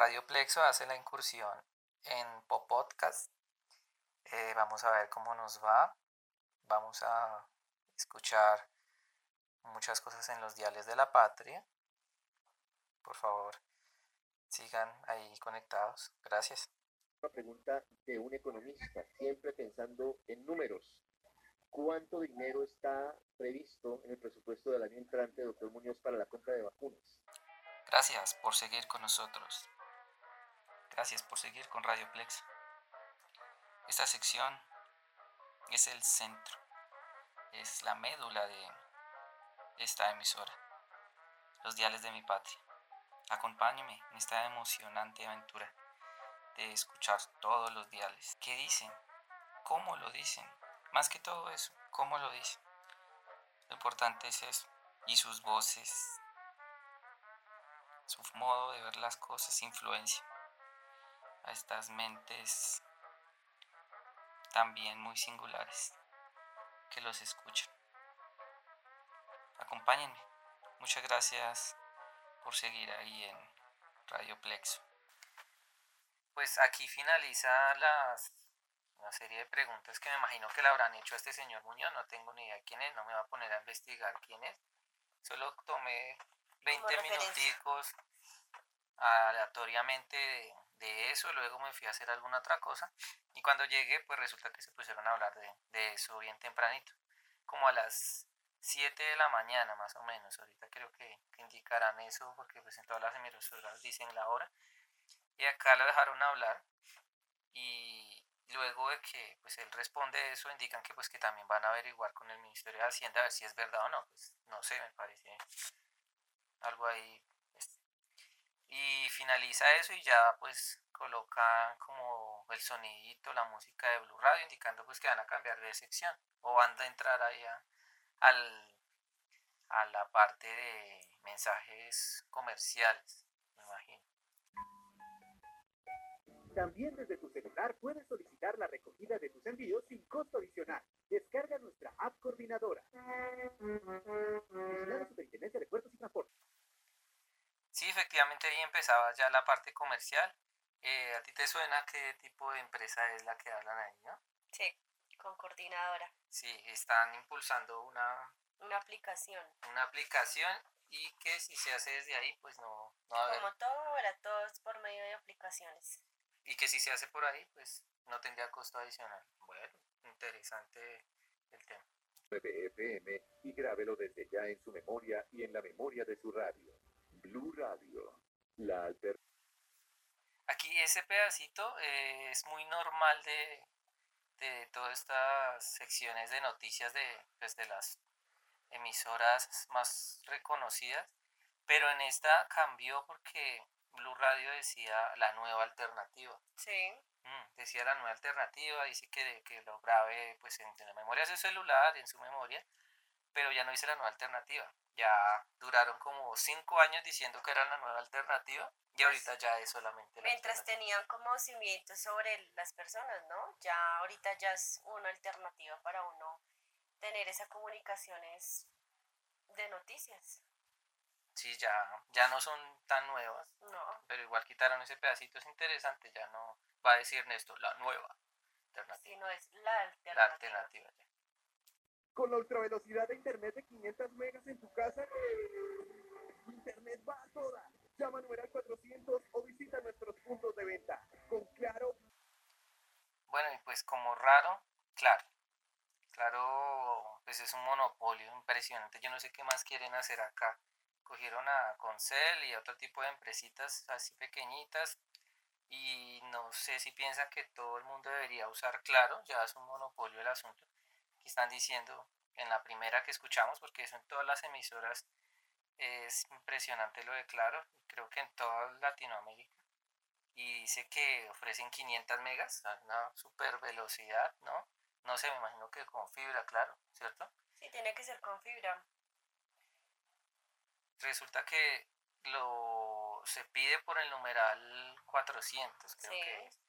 Radio Plexo hace la incursión en Pop Podcast. Eh, vamos a ver cómo nos va. Vamos a escuchar muchas cosas en los diales de la patria. Por favor, sigan ahí conectados. Gracias. Una pregunta de un economista, siempre pensando en números. ¿Cuánto dinero está previsto en el presupuesto del año entrante, doctor Muñoz, para la compra de vacunas? Gracias por seguir con nosotros. Gracias por seguir con Radio Plex. Esta sección es el centro, es la médula de esta emisora, los diales de mi patria. Acompáñeme en esta emocionante aventura de escuchar todos los diales. ¿Qué dicen? ¿Cómo lo dicen? Más que todo eso, ¿cómo lo dicen? Lo importante es eso. Y sus voces, su modo de ver las cosas influencia a estas mentes también muy singulares que los escuchan. Acompáñenme. Muchas gracias por seguir ahí en Radio Plexo. Pues aquí finaliza las, una serie de preguntas que me imagino que le habrán hecho a este señor Muñoz. No tengo ni idea quién es, no me va a poner a investigar quién es. Solo tomé 20 minuticos aleatoriamente de, de, eso, luego me fui a hacer alguna otra cosa y cuando llegué pues resulta que se pusieron a hablar de, de eso bien tempranito, como a las 7 de la mañana más o menos, ahorita creo que, que indicarán eso porque pues en todas las emisoras dicen la hora y acá lo dejaron hablar y luego de que pues él responde eso indican que pues que también van a averiguar con el Ministerio de Hacienda a ver si es verdad o no, pues no sé, me parece algo ahí y finaliza eso y ya pues coloca como el sonidito, la música de Blue Radio indicando pues que van a cambiar de sección o van a entrar ahí a, al, a la parte de mensajes comerciales, me imagino. También desde tu celular puedes solicitar la recogida de tus envíos sin costo adicional. Descarga nuestra app coordinadora. La Superintendencia de Puertos y Transportes. Sí, efectivamente ahí empezaba ya la parte comercial. Eh, ¿A ti te suena qué tipo de empresa es la que hablan ahí, no? Sí, con coordinadora. Sí, están impulsando una, Una aplicación. una aplicación y que si se hace desde ahí, pues no, no va a haber. Como todo, ahora todo es por medio de aplicaciones. Y que si se hace por ahí, pues no tendría costo adicional. Bueno, interesante el tema. FM y grábelo desde ya en su memoria y en la memoria de su radio. Blue Radio, la alternativa. Aquí ese pedacito eh, es muy normal de, de todas estas secciones de noticias de, pues, de las emisoras más reconocidas, pero en esta cambió porque Blue Radio decía la nueva alternativa. Sí. Mm, decía la nueva alternativa, dice que, que lo grabe pues en, en la memoria de su celular, en su memoria, pero ya no dice la nueva alternativa. Ya duraron como cinco años diciendo que era la nueva alternativa y ahorita ya es solamente la Mientras tenían conocimiento sobre las personas, ¿no? Ya ahorita ya es una alternativa para uno tener esas comunicaciones de noticias. Sí, ya, ya no son tan nuevas, No. pero igual quitaron ese pedacito, es interesante, ya no va a decir Néstor, la nueva alternativa, Sino es la alternativa. la alternativa. ya. Con la ultravelocidad de internet de 500 megas en tu casa, internet va a toda. Llama al numeral 400 o visita nuestros puntos de venta. Con Claro, Bueno, y pues como raro, claro, claro, pues es un monopolio impresionante, yo no sé qué más quieren hacer acá. Cogieron a Concel y a otro tipo de empresitas así pequeñitas y no sé si piensan que todo el mundo debería usar claro, ya es un monopolio el asunto. Aquí están diciendo en la primera que escuchamos, porque eso en todas las emisoras es impresionante lo de claro, creo que en toda Latinoamérica y dice que ofrecen 500 megas, a una super velocidad, ¿no? No sé, me imagino que con fibra, claro, ¿cierto? Sí, tiene que ser con fibra. Resulta que lo se pide por el numeral 400, creo Sí. que es.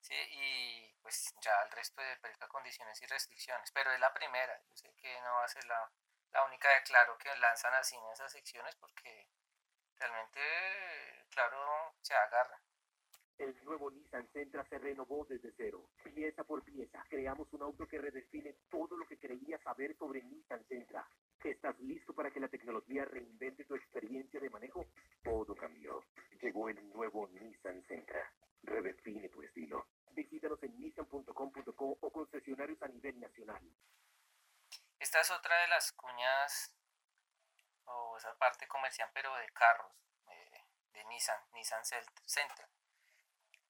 Sí, y pues ya el resto de perica condiciones y restricciones, pero es la primera, yo sé que no va a ser la, la única de claro que lanzan así en esas secciones porque realmente, claro, se agarra. El nuevo Nissan Sentra se renovó desde cero, pieza por pieza. Creamos un auto que redefine todo lo que creías saber sobre Nissan Sentra. ¿Estás listo para que la tecnología reinvente tu experiencia de manejo? Todo cambió. Llegó el nuevo Nissan Sentra. Redefine tu estilo. Visítanos en nissan.com.co o concesionarios a nivel nacional. Esta es otra de las cuñas o esa parte comercial, pero de carros, eh, de Nissan, Nissan Sentra.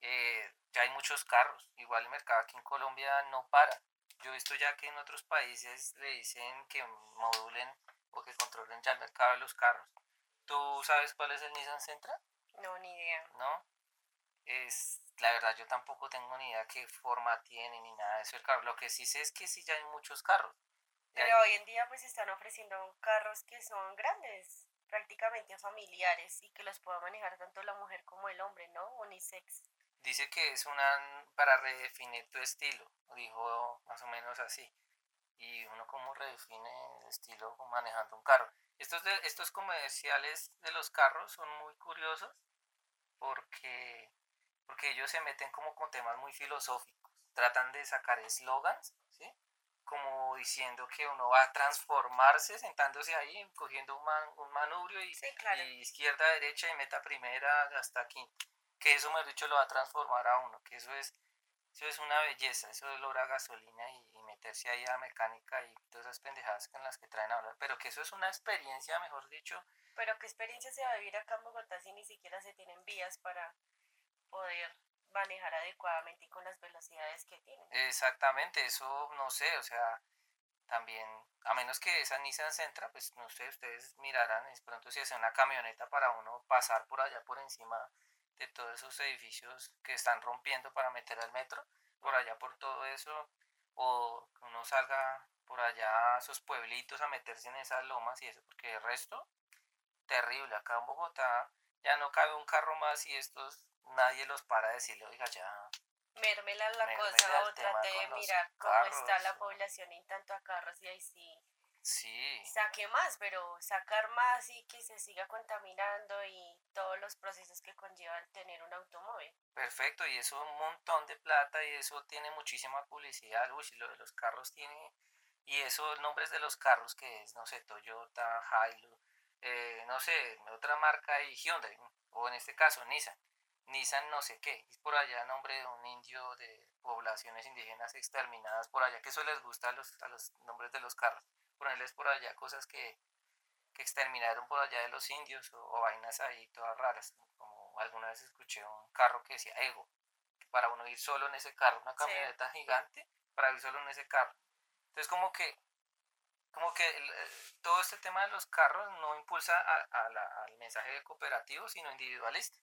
Eh, ya hay muchos carros, igual el mercado aquí en Colombia no para. Yo he visto ya que en otros países le dicen que modulen o que controlen ya el mercado de los carros. ¿Tú sabes cuál es el Nissan Sentra? No, ni idea. ¿No? Es, la verdad yo tampoco tengo ni idea qué forma tiene ni nada de eso el carro. Lo que sí sé es que sí ya hay muchos carros. Pero hoy en día pues están ofreciendo carros que son grandes, prácticamente familiares y que los pueda manejar tanto la mujer como el hombre, ¿no? Unisex. Dice que es una para redefinir tu estilo, dijo más o menos así. Y uno cómo redefine el estilo manejando un carro. Estos, de, estos comerciales de los carros son muy curiosos porque, porque ellos se meten como con temas muy filosóficos. Tratan de sacar eslogans, ¿sí? como diciendo que uno va a transformarse sentándose ahí, cogiendo un, un manubrio y, y, izquierda, derecha y meta primera hasta aquí que eso, me dicho, lo va a transformar a uno, que eso es, eso es una belleza, eso es lograr gasolina y, meterse ahí a mecánica y todas esas pendejadas con las que traen a hablar, pero que eso es una experiencia, mejor dicho. Pero qué experiencia se va a vivir acá en Bogotá si ni siquiera se tienen vías para poder manejar adecuadamente y con las velocidades que tienen. Exactamente, eso no sé, o sea, también, a menos que esa Nissan Sentra, pues no sé, ustedes mirarán, es pronto si es una camioneta para uno pasar por allá por encima de todos esos edificios que están rompiendo para meter al metro, por allá por todo eso, o que uno salga por allá a esos pueblitos a meterse en esas lomas y eso, porque el resto, terrible, acá en Bogotá ya no cabe un carro más y estos nadie los para decirle, oiga, ya. Mérmela la cosa, o trate de mirar cómo está la población en tanto a carros y ahí sí Sí. Saque más, pero sacar más y que se siga contaminando y todos los procesos que conlleva el tener un automóvil. Perfecto, y eso un montón de plata y eso tiene muchísima publicidad. Uy, lo de los carros tiene. Y eso, nombres de los carros que es, no sé, Toyota, Hilux, eh, no sé, otra marca y Hyundai, o en este caso Nissan. Nissan no sé qué, es por allá nombre de un indio de poblaciones indígenas exterminadas por allá, que eso les gusta los, a los nombres de los carros ponerles por allá cosas que, que exterminaron por allá de los indios o, vainas ahí todas raras. Como alguna vez escuché un carro que decía ego, para uno ir solo en ese carro, una camioneta gigante para ir solo en ese carro. Entonces como que como que todo este tema de los carros no impulsa a, al mensaje cooperativo, sino individualista.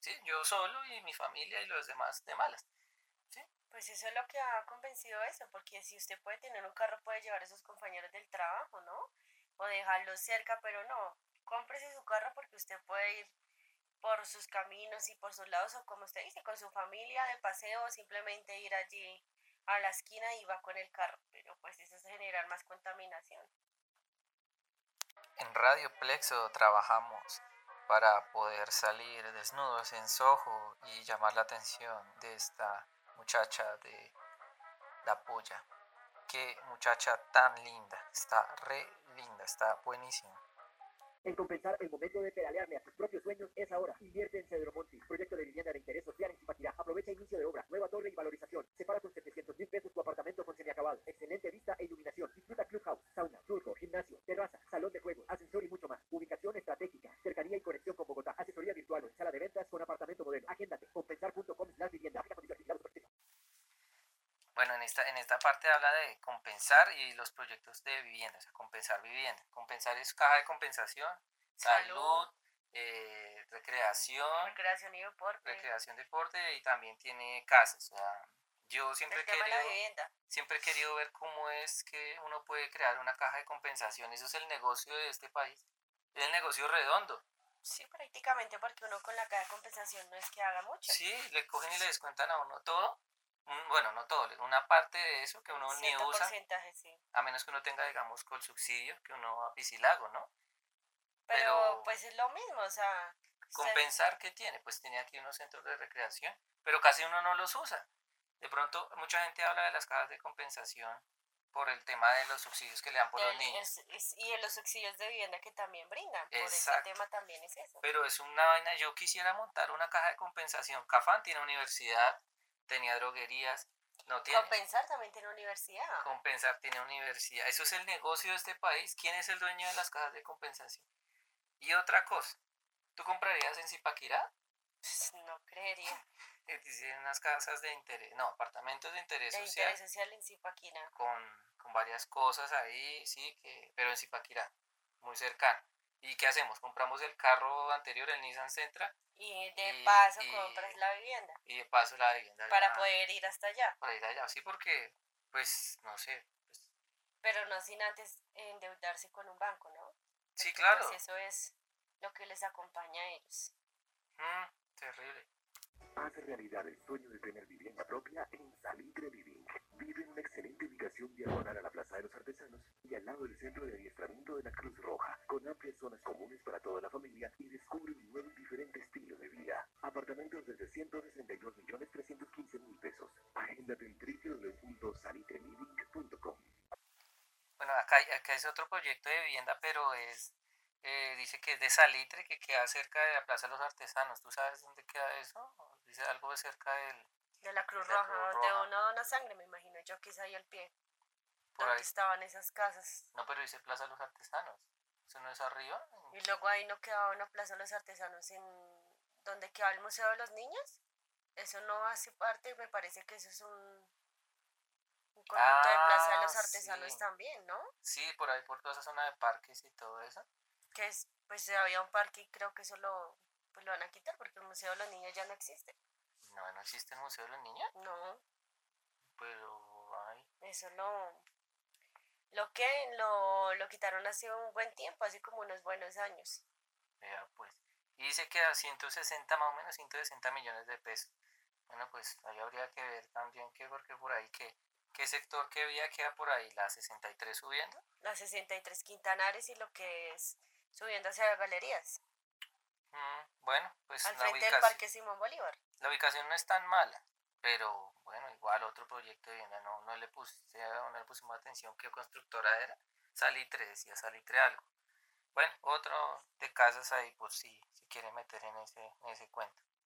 ¿Sí? Yo solo y mi familia y los demás de malas. Pues eso es lo que ha convencido eso, porque si usted puede tener un carro, puede llevar a sus compañeros del trabajo, ¿no? O dejarlos cerca, pero no, cómprese su carro porque usted puede ir por sus caminos y por sus lados, o como usted dice, con su familia de paseo, o simplemente ir allí a la esquina y va con el carro, pero pues eso es generar más contaminación. En Radio Plexo trabajamos para poder salir desnudos en Soho y llamar la atención de esta muchacha de la polla. Qué muchacha tan linda. Está re linda, está buenísima. En compensar el momento de pedalearle a tus propios sueños es ahora. Invierte en Cedro Monti, proyecto de vivienda de interés social en Zipaquirá. Aprovecha inicio de obra, nueva torre y valorización. Separa con 700 mil pesos tu apartamento con semiacabado. Excelente vista e iluminación. Disfruta clubhouse, sauna, turco, gimnasio, terraza, salón de juego, ascensor y mucho más. Ubicación estratégica, cercanía y conexión con Bogotá. Asesoría virtual, sala de ventas con apartamento modelo. Agéndate. Compensar.com la vivienda. Bueno, en esta, en esta parte habla de compensar y los proyectos de vivienda, o sea, compensar vivienda. Compensar es caja de compensación, salud, eh, recreación, recreación y deporte. Recreación, deporte y también tiene casas. O sea, yo siempre he, querido, siempre he querido ver cómo es que uno puede crear una caja de compensación. Eso es el negocio de este país. Es el negocio redondo. Sí, prácticamente porque uno con la caja de compensación no es que haga mucho. Sí, le cogen y le descuentan a uno todo bueno, no todo, una parte de eso que uno ni usa, sí. a menos que uno tenga, digamos, con subsidio, que uno a piscilago, ¿no? Pero, Pero- pues es lo mismo, o sea... compensar qué tiene pues tiene aquí unos centros de recreación pero casi uno no los usa de pronto mucha gente habla de las cajas de compensación por el tema de los subsidios que le dan por los el- niños es- es- y en los subsidios de vivienda que también brindan. Por ese tema también es eso. pero es una vaina yo quisiera montar una caja de compensación Cafán tiene universidad tenía droguerías no tiene Compensar también tiene universidad. compensar tiene universidad eso es el negocio de este país quién es el dueño de las cajas de compensación y otra cosa ¿tú comprarías en Zipaquirá? Pues, no creería. Eh, Dicen unas casas de interés, no, apartamentos de interés De social interés social en Zipaquina. con, con varias cosas ahí, sí, que, pero en Zipaquirá, muy cercano. ¿Y qué hacemos? Compramos el carro anterior, el Nissan Sentra, Y de Y- paso y- compras la vivienda y de paso la vivienda. para poder ir hasta allá. Para ir allá, sí, porque, pues, no sé. pues, Pero no sin antes endeudarse con un banco, ¿no? sí, claro. Pues eso es lo que les acompaña a ellos. Mm, terrible. Haz realidad el sueño de tener vivienda propia en Salitre Living. Vive en una excelente ubicación diagonal a la Plaza de los Artesanos y al lado del centro de adiestramiento de la Cruz Roja, con amplias zonas comunes para toda la familia y descubre un nuevo y diferente estilo de vida. Apartamentos desde 162 millones 315 mil pesos. Agéndate en www.salitreliving.com. Bueno, acá, acá es otro proyecto de vivienda, pero es, eh, dice que es de Salitre, que queda cerca de la Plaza de los Artesanos. ¿Tú sabes dónde queda eso? Dice algo de cerca del... De la Cruz De la Roja, Cruz donde Roja. uno dona sangre, me imagino yo, quizá ahí al pie. Por donde ahí. estaban esas casas. No, pero dice Plaza de los Artesanos. ¿Eso no es arriba? Y luego ahí no quedaba una plaza de los artesanos en donde quedaba el Museo de los Niños. Eso no hace parte, me parece que eso es un, un conjunto de plaza de los Ah, artesanos sí. también, ¿no? Sí, por ahí, por toda esa zona de parques y todo eso. Que es, pues había un parque y creo que eso lo, pues, lo van a quitar porque el Museo de los Niños ya no existe. No, no existe el Museo de los Niños, No, pero ay, eso lo, lo que lo, lo quitaron hace un buen tiempo, hace como unos buenos años. vea pues. Y dice que a 160 más o menos, 160 millones de pesos. Bueno, pues ahí habría que ver también que, porque por ahí, que, ¿qué sector, qué vía queda por ahí? ¿La 63 subiendo? La 63 Quintanares y lo que es subiendo hacia galerías, Mm, bueno, pues al la frente del Parque Simón Bolívar. la ubicación no es tan mala, pero igual otro proyecto de vivienda, no, no, le puse, no le pusimos atención qué constructora era. Salitre, decía Salitre algo. Bueno, otro de casas ahí, por si, si quiere meter en ese, en ese cuento.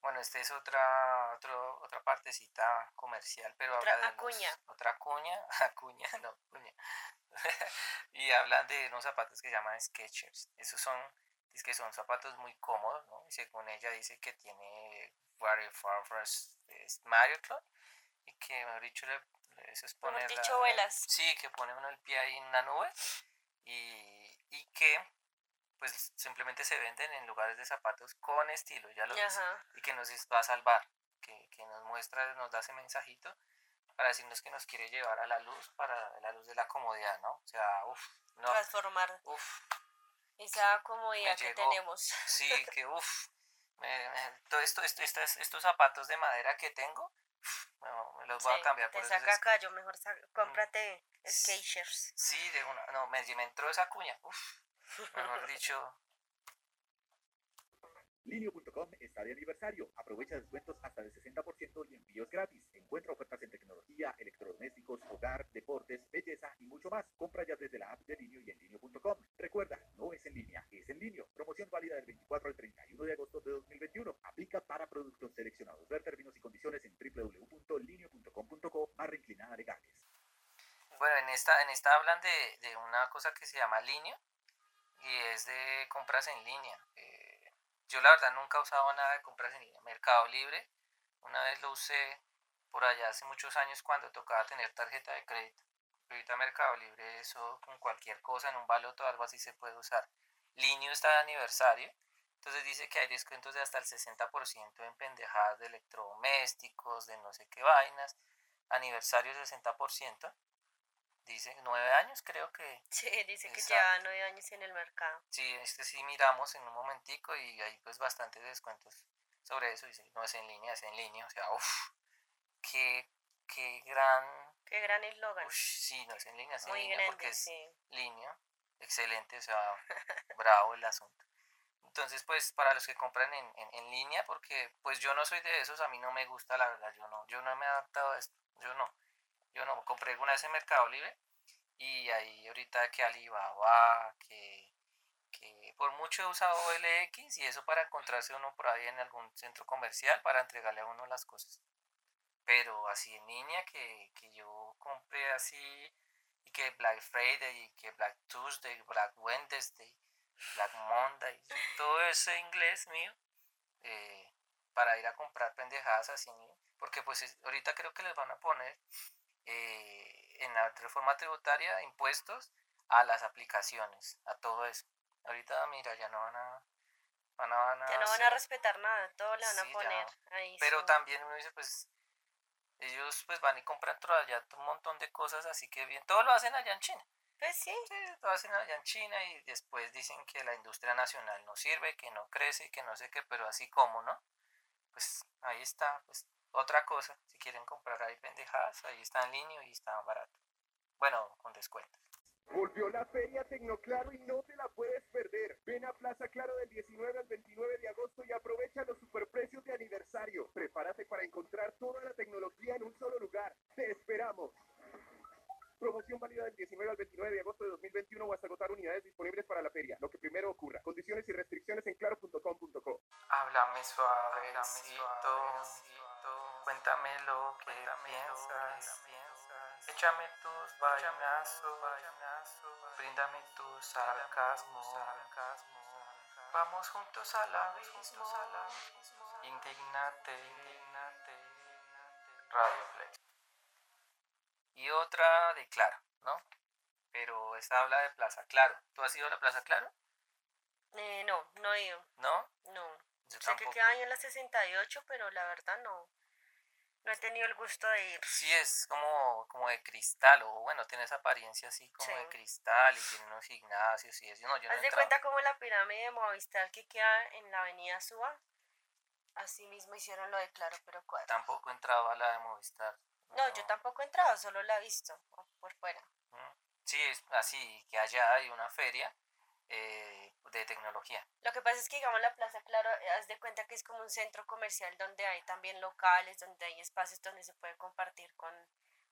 Bueno, esta es otra, otro, otra partecita comercial, pero Otra habla de unos- acuña. otra cuña, acuña, no, cuña. y hablan de unos zapatos que llaman Skechers. Esos son, es que son zapatos muy cómodos, ¿no? Y según ella dice que tiene Far Mario Club y que, mejor dicho, le, eso es poner dicho, la- vuelas. Sí, que pone uno el pie ahí en una nube y, y que pues simplemente se venden en lugares de zapatos con estilo, ya lo Ajá. y que nos va a salvar, que, que nos muestra, nos da ese mensajito para decirnos que nos quiere llevar a la luz, para la luz de la comodidad, ¿no? O sea, uff, no, Transformar uff, esa comodidad que llegó. tenemos. sí, que uff, todo esto, esto, estas- estos zapatos de madera que tengo, uf, no, me los voy Sí, a cambiar te por saca esos. acá, yo mejor sa- cómprate Mm. Skechers. Sí, de una, no, me, me entró esa cuña, uff, mejor dicho, Linio.com está de aniversario. Aprovecha descuentos hasta del 60% y envíos gratis. Encuentra ofertas en tecnología, electrodomésticos, hogar, deportes, belleza y mucho más. Compra ya desde la app de Linio y en Linio.com. Recuerda, no es en línea, es en Linio. Promoción válida del 24 al 31 de agosto de 2021. Aplica para productos seleccionados. Ver términos y condiciones en www.linio.com.co barra inclinada legales. Bueno, en esta, en esta hablan de, de una cosa que se llama línea de compras en línea. Eh, yo la verdad nunca he usado nada de compras en línea. Mercado Libre, una vez lo usé por allá hace muchos años cuando tocaba tener tarjeta de crédito. Ahorita Mercado Libre eso con cualquier cosa en un baloto algo así se puede usar. Linio está de aniversario. Entonces dice que hay descuentos de hasta el 60% en pendejadas de electrodomésticos, de no sé qué vainas. Aniversario 60%. Dice nueve años, creo que. Sí, dice que lleva nueve años en el mercado. Sí, este sí miramos en un momentico y hay pues bastantes descuentos sobre eso. Dice, no es en línea, es en línea. O sea, uff, qué, qué gran. Qué gran eslogan. Sí, no es en línea, es en Muy línea grande, porque es sí. línea. Excelente, o sea, bravo el asunto. Entonces, pues para los que compran en, en, en línea, porque pues yo no soy de esos, a mí no me gusta, la verdad, yo no, yo no me he adaptado a esto, yo no, yo no, compré alguna vez en Mercado Libre y ahí ahorita que Alibaba, que, que por mucho he usado LX y eso para encontrarse uno por ahí en algún centro comercial para entregarle a uno las cosas. Pero así en línea, que, que yo compré así y que Black Friday y que Black Tuesday, Black Wednesday, Black Monday, todo ese inglés mío eh, para ir a comprar pendejadas así, porque pues es- ahorita creo que les van a poner eh, en la reforma tributaria impuestos a las aplicaciones, a todo eso. Ahorita mira, ya no van a... Van a, van a Ya no van a respetar nada, todo le van Sí, a ya. poner ahí. pero también uno dice, pues, ellos pues van y compran todo allá un montón de cosas, así que bien, todo lo hacen allá en China. Pues sí, Sí, lo hacen allá en China y después dicen que la industria nacional no sirve, que no crece, que no sé qué, pero así como, ¿no? Pues ahí está, pues otra cosa, si quieren comprar ahí pendejadas, ahí está en línea y está barato. Bueno, con descuento. Volvió la Feria Tecnoclaro y no te la puedes perder. Ven a Plaza Claro del 19 al 29 de agosto y aprovecha los superprecios de aniversario. Prepárate para encontrar toda la tecnología en un solo lugar. ¡Te esperamos! Promoción válida del 19 al 29 de agosto de 2021 o hasta agotar unidades disponibles para la feria. Lo que primero ocurra. Condiciones y restricciones en claro.com.co. Háblame suavecito, cuéntame lo que piensas, échame tus vainazos, bríndame tu sarcasmo, vamos juntos al abismo, indignate, Radio Flex. Y otra de Claro, ¿no? Pero esta habla de Plaza Claro. ¿Tú has ido a la Plaza Claro? eh, no, no he ido, ¿No? no. Yo Sé que queda ahí en la 68, pero la verdad no. No he tenido el gusto de ir. Sí, es como, como de cristal, o bueno, tiene esa apariencia así como de cristal y tiene unos gimnasios y eso. No, yo Haz de cuenta como la pirámide de Movistar que queda en la avenida Suba. Así mismo hicieron lo de Claro, pero cuatro. Tampoco he entrado a la de Movistar. No, yo tampoco he entrado, solo la he visto por fuera. Mm. Sí, es así, que allá hay una feria eh, de tecnología. Lo que pasa es que, digamos, la Plaza Claro, eh, haz de cuenta que es como un centro comercial donde hay también locales, donde hay espacios donde se puede compartir con,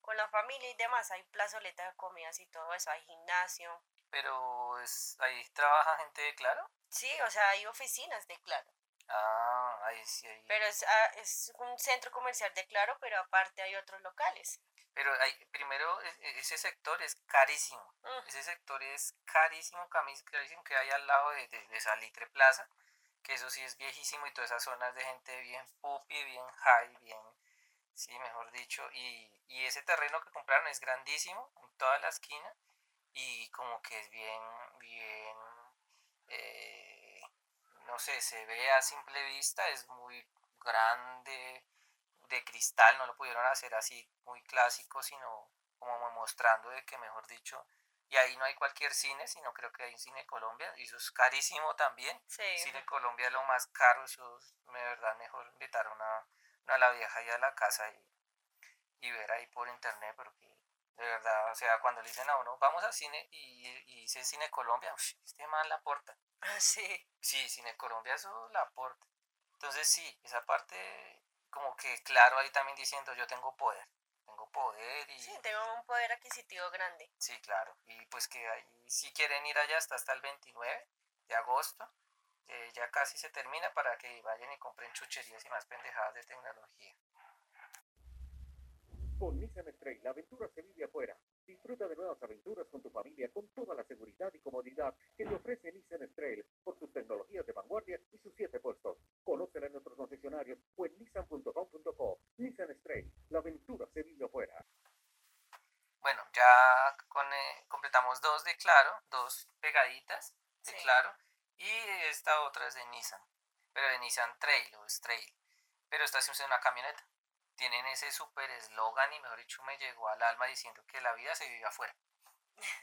con la familia y demás. Hay plazoleta de comidas y todo eso, hay gimnasio. Pero es, ahí trabaja gente de Claro. Sí, o sea, hay oficinas de Claro. Ah, ahí sí hay. Pero es, ah, es un centro comercial de Claro, pero aparte hay otros locales. Pero hay, primero, ese sector es carísimo. Mm. Ese sector es carísimo, camis- carísimo que hay al lado de, de, de Salitre Plaza, que eso sí es viejísimo y todas esas zonas de gente bien pupi, bien high, bien, sí, mejor dicho. Y, y ese terreno que compraron es grandísimo, en toda la esquina, y como que es bien, bien, eh, no sé, se ve a simple vista, es muy grande, de cristal, no lo pudieron hacer así muy clásico, sino como mostrando de que, mejor dicho, y ahí no hay cualquier cine, sino creo que hay un Cine Colombia, y eso es carísimo también. Sí. Cine Colombia es lo más caro, eso es, de verdad mejor invitar a una, la vieja y a la casa y, y ver ahí por internet, porque de verdad, o sea, cuando le dicen a uno, vamos al cine y, y dice Cine Colombia, uff, este man la aporta. Ah, sí. Sí, Cine Colombia eso la aporta. Entonces sí, esa parte como que claro ahí también diciendo yo tengo poder, tengo poder y Sí, tengo un poder adquisitivo grande. sí, claro. Y pues que ahí si quieren ir allá hasta hasta el 29 de agosto, eh, ya casi se termina para que vayan y compren chucherías y más pendejadas de tecnología. Con Nissan Stray, la aventura se vive afuera. Disfruta de nuevas aventuras con tu familia con toda la seguridad y comodidad que te ofrece Nissan Stray por sus tecnologías de vanguardia y sus siete puestos. Conócela en nuestros concesionarios o en nissan.com.co. Nissan Stray, la aventura se vive afuera. Bueno, ya con, eh, completamos dos de Claro, dos pegaditas de Sí. Claro. Y esta otra es de Nissan, pero de Nissan Trail o Trail. Pero esta es una camioneta. Tienen ese super eslogan y mejor dicho me llegó al alma diciendo que la vida se vive afuera.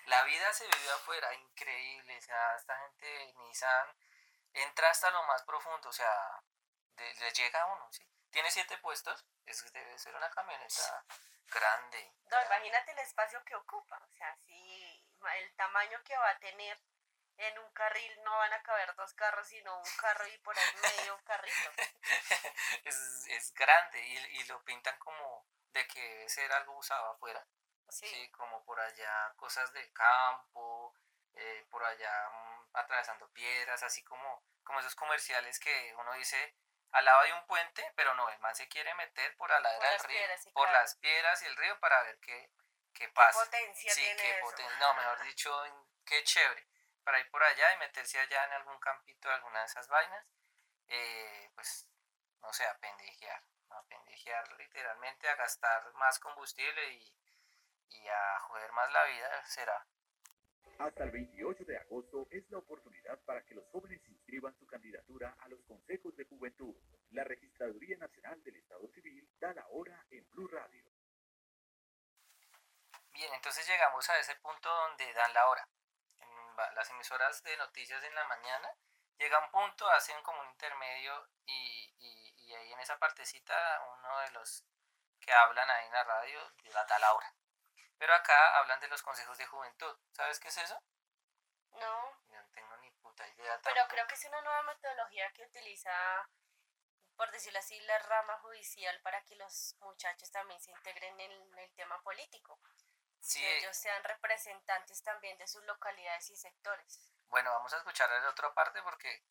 La vida se vive afuera, increíble. O sea, esta gente de Nissan entra hasta lo más profundo, o sea, le llega a uno, ¿sí? Tiene siete puestos, es, debe ser una camioneta grande. No, imagínate el espacio que ocupa, o sea, si el tamaño que va a tener en un carril no van a caber dos carros, sino un carro y por ahí medio un carrito. es, es grande y, y, lo pintan como de que debe ser algo usado afuera. Sí. como por allá cosas de campo, eh, por allá mm, atravesando piedras, así como, como esos comerciales que uno dice al lado de un puente, pero no, el man se quiere meter por la ladera del río, por las piedras y el río para ver qué, qué pasa. ¿Qué potencia sí, tiene qué eso? poten- no, mejor dicho, qué chévere. Para ir por allá y meterse allá en algún campito de alguna de esas vainas, eh, pues, no sé, a pendejear. A pendejear literalmente, a gastar más combustible y, y a joder más la vida, será. Hasta el 28 de agosto es la oportunidad para que los jóvenes inscriban su candidatura a los consejos de juventud. La Registraduría Nacional del Estado Civil da la hora en Blue Radio. Bien, entonces llegamos a ese punto donde dan la hora. Las emisoras de noticias en la mañana llega un punto, hacen como un intermedio y, y- y ahí en esa partecita uno de los que hablan ahí en la radio da la hora. Pero acá hablan de los consejos de juventud. ¿Sabes qué es eso? No, no tengo ni puta idea. pero tampoco. creo que es una nueva metodología que utiliza, por decirlo así, la rama judicial para que los muchachos también se integren en el tema político. Sí, Que ellos sean representantes también de sus localidades y sectores. Bueno, vamos a escuchar la otra parte porque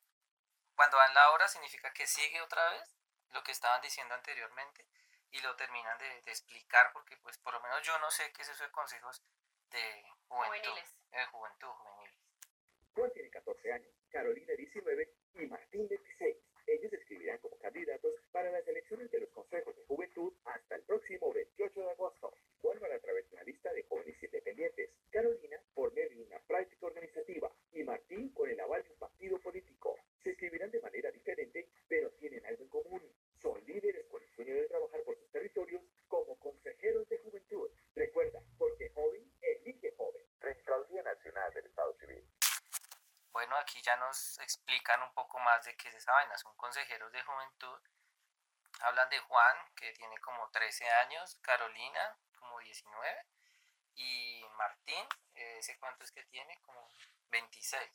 cuando dan la hora significa que sigue otra vez lo que estaban diciendo anteriormente y lo terminan de, de explicar porque pues por lo menos yo no sé qué es eso de consejos de juventud. Juveniles. De juventud juvenil. Juan tiene 14 años, Carolina 19 y Martín 26. Ellos escribirán como candidatos para las elecciones de los consejos de juventud hasta el próximo 28 de agosto. Va a través de una lista de jóvenes independientes. Carolina por medio de una práctica organizativa y Martín con el aval de un partido político. Se escribirán de manera diferente, pero tienen algo en común. Son líderes con el sueño de trabajar por sus territorios como consejeros de juventud. Recuerda, porque joven elige joven. Registraduría Nacional del Estado Civil. Bueno, aquí ya nos explican un poco más de qué es esa vaina. Son consejeros de juventud. Hablan de Juan, que tiene como 13 años, Carolina, como 19, y Martín, eh, ¿ese cuánto es que tiene? Como 26.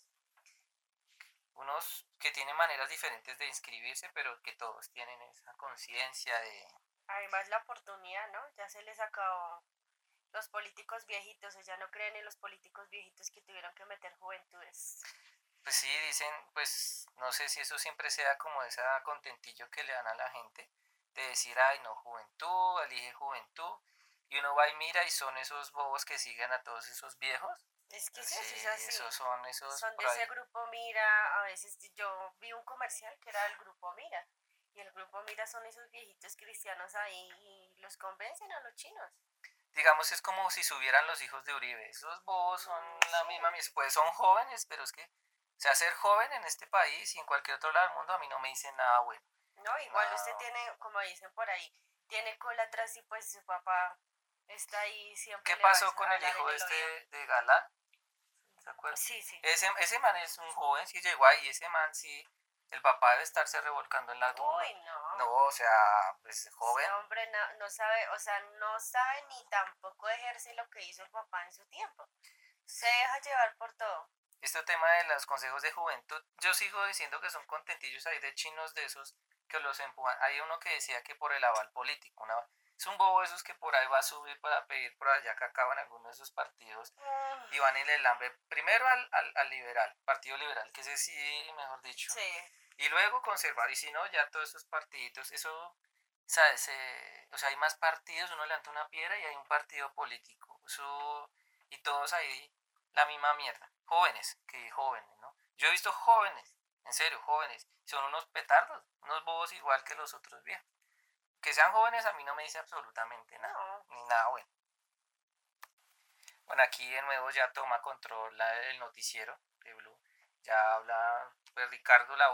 Unos que tienen maneras diferentes de inscribirse, pero que todos tienen esa conciencia de... Además la oportunidad, ¿no? Ya se les acabó los políticos viejitos, o ya no creen en los políticos viejitos que tuvieron que meter juventudes. Pues sí, dicen, pues no sé si eso siempre sea como ese contentillo que le dan a la gente, de decir, ay, no, juventud, elige juventud, y uno va y mira y son esos bobos que siguen a todos esos viejos. Es que Sí, sí, es así. esos son esos Son de ahí. ese grupo Mira, a veces yo vi un comercial que era del grupo Mira. Y el grupo Mira son esos viejitos cristianos ahí y los convencen a los chinos. Digamos, es como si subieran los hijos de Uribe. Esos bobos son Mm, la misma, mis- pues son jóvenes, pero es que, o sea, ser joven en este país y en cualquier otro lado del mundo a mí no me dice nada bueno. No, igual usted tiene, como dicen por ahí, tiene cola atrás y pues su papá está ahí siempre. ¿Qué pasó con el hijo este de Galán? ¿Se acuerdan? Sí, sí. Ese, ese man es un joven, sí llegó ahí, ese man sí, el papá debe estarse revolcando en la tumba. Uy, no. No, o sea, pues joven. Ese hombre no, no sabe, o sea, no sabe ni tampoco ejerce lo que hizo el papá en su tiempo. Se deja llevar por todo. Este tema de los consejos de juventud, yo sigo diciendo que son contentillos ahí de chinos de esos que los empujan. Hay uno que decía que por el aval político, una- es un bobo esos que por ahí va a subir para pedir por allá que acaban algunos de esos partidos y van y le lambe primero al, al, al liberal, partido liberal, que ese sí, mejor dicho. Sí. Y luego conservar, y si no, ya todos esos partiditos, eso, ¿sabes? Se- o sea, hay más partidos, uno levanta una piedra y hay un partido político. Eso, y todos ahí, la misma mierda. Jóvenes, que jóvenes, ¿no? Yo he visto jóvenes, en serio, jóvenes, son unos petardos, unos bobos igual que los otros viejos. Que sean jóvenes a mí no me dice absolutamente nada, No. ni nada bueno. Bueno, aquí de nuevo ya toma control el noticiero de Blue. ya habla, pues Ricardo la